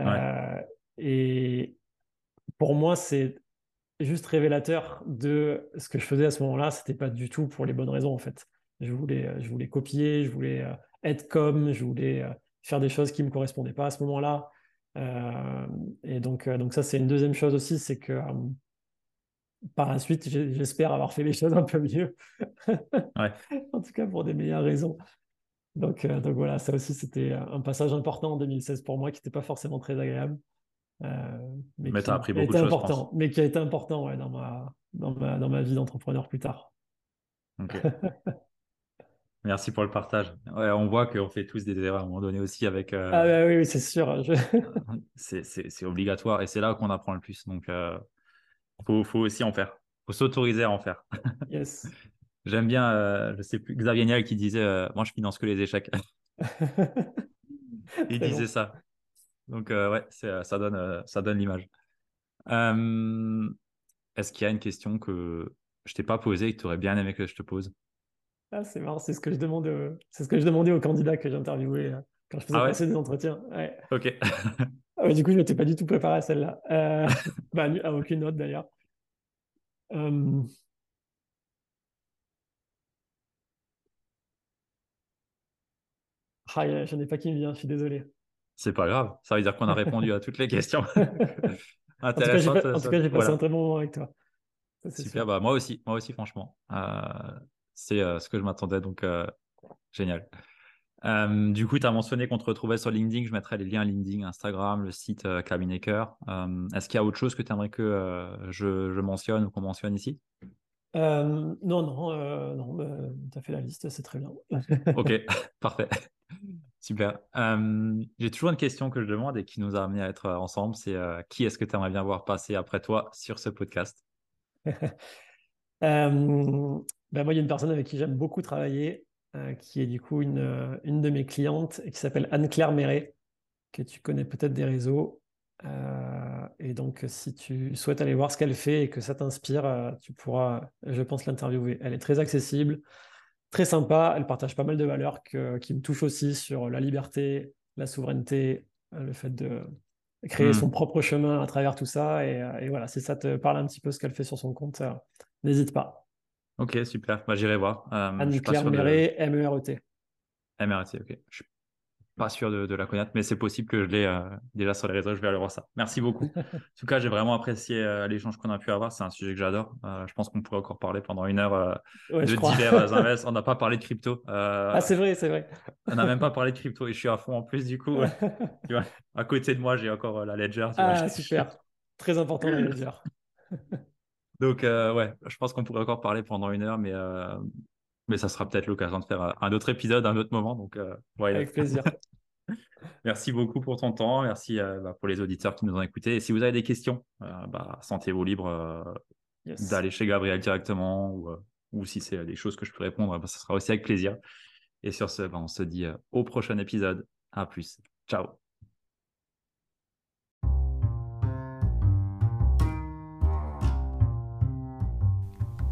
Euh, et pour moi, c'est juste révélateur de ce que je faisais à ce moment-là. C'était pas du tout pour les bonnes raisons, en fait. Je voulais, je voulais copier, je voulais euh, être comme, je voulais faire des choses qui me correspondaient pas à ce moment-là. et donc, donc ça, c'est une deuxième chose aussi, c'est que par la suite, j'espère avoir fait les choses un peu mieux. en tout cas, pour des meilleures raisons. Donc, euh, donc voilà, ça aussi, c'était un passage important en 2016 pour moi qui n'était pas forcément très agréable. Euh, mais, mais tu as appris beaucoup de choses. Important, mais qui a été important ouais, dans, ma, dans, ma, dans ma vie d'entrepreneur plus tard. Merci pour le partage. Ouais, on voit qu'on fait tous des erreurs à un moment donné aussi avec. Euh, ah bah oui, c'est sûr. c'est obligatoire et c'est là qu'on apprend le plus. Donc, faut, faut aussi en faire. faut s'autoriser à en faire. Yes. J'aime bien, euh, je sais plus, Xavier Niel qui disait euh, Moi, je finance que les échecs. Il disait ça. Donc, euh, ouais, ça donne, ça donne l'image. Est-ce qu'il y a une question que je t'ai pas posée et que tu aurais bien aimé que je te pose? Ah, C'est marrant, c'est ce que je demandais, c'est ce que je demandais aux candidats que j'interviewais quand je faisais ah passer des entretiens. Ouais. Ok. Ah du coup, je n'étais pas du tout préparé à celle-là. Euh, bah, à aucune autre d'ailleurs. Euh... Ah, j'en ai pas qui me vient, je suis désolé. C'est pas grave, ça veut dire qu'on a répondu à toutes les questions. en tout cas, j'ai passé un très bon moment avec toi. Super, bah, moi aussi, moi aussi, franchement. Euh, c'est euh, ce que je m'attendais, donc génial. Euh, du coup, tu as mentionné qu'on te retrouvait sur LinkedIn. Je mettrai les liens LinkedIn, Instagram, le site euh, euh Est-ce qu'il y a autre chose que tu aimerais que euh, je, mentionne ou qu'on mentionne ici? Non, non, non tu as fait la liste, c'est très bien. ok, parfait. Super. J'ai toujours une question que je demande et qui nous a amené à être ensemble. C'est qui est-ce que tu aimerais bien voir passer après toi sur ce podcast? Ben Moi, il y a une personne avec qui j'aime beaucoup travailler. Euh, qui est du coup une, euh, une de mes clientes et qui s'appelle Anne-Claire Méret, que tu connais peut-être des réseaux. Euh, et donc, si tu souhaites aller voir ce qu'elle fait et que ça t'inspire, tu pourras, je pense, l'interviewer. Elle est très accessible, très sympa. Elle partage pas mal de valeurs qui me touchent aussi sur la liberté, la souveraineté, le fait de créer hmm. son propre chemin à travers tout ça. Et, et, voilà, si ça te parle un petit peu ce qu'elle fait sur son compte, n'hésite pas. Ok, super. Bah, J'irai voir. Euh, Anne-Claire Méret, M-E-R-E-T. M-E-R-E-T, ok. Je suis pas sûr de, la connaître, mais c'est possible que je l'ai euh, déjà sur les réseaux. Je vais aller voir ça. Merci beaucoup. en tout cas, j'ai vraiment apprécié euh, l'échange qu'on a pu avoir. C'est un sujet que j'adore. je pense qu'on pourrait encore parler pendant une heure de divers invests. On n'a pas parlé de crypto. ah, c'est vrai, c'est vrai. on n'a même pas parlé de crypto et je suis à fond en plus, du coup. tu vois, à côté de moi, j'ai encore la Ledger. ah, super. Très important, la Ledger. Donc, euh, ouais, je pense qu'on pourrait encore parler pendant une heure, mais, euh, mais ça sera peut-être l'occasion de faire un autre épisode, un autre moment. Donc, euh, Avec plaisir. merci beaucoup pour ton temps. Merci bah, pour les auditeurs qui nous ont écoutés. Et si vous avez des questions, bah, sentez-vous libre d'aller chez Gabriel directement ou, ou si c'est des choses que je peux répondre, bah, ça sera aussi avec plaisir. Et sur ce, bah, on se dit au prochain épisode. À plus. Ciao.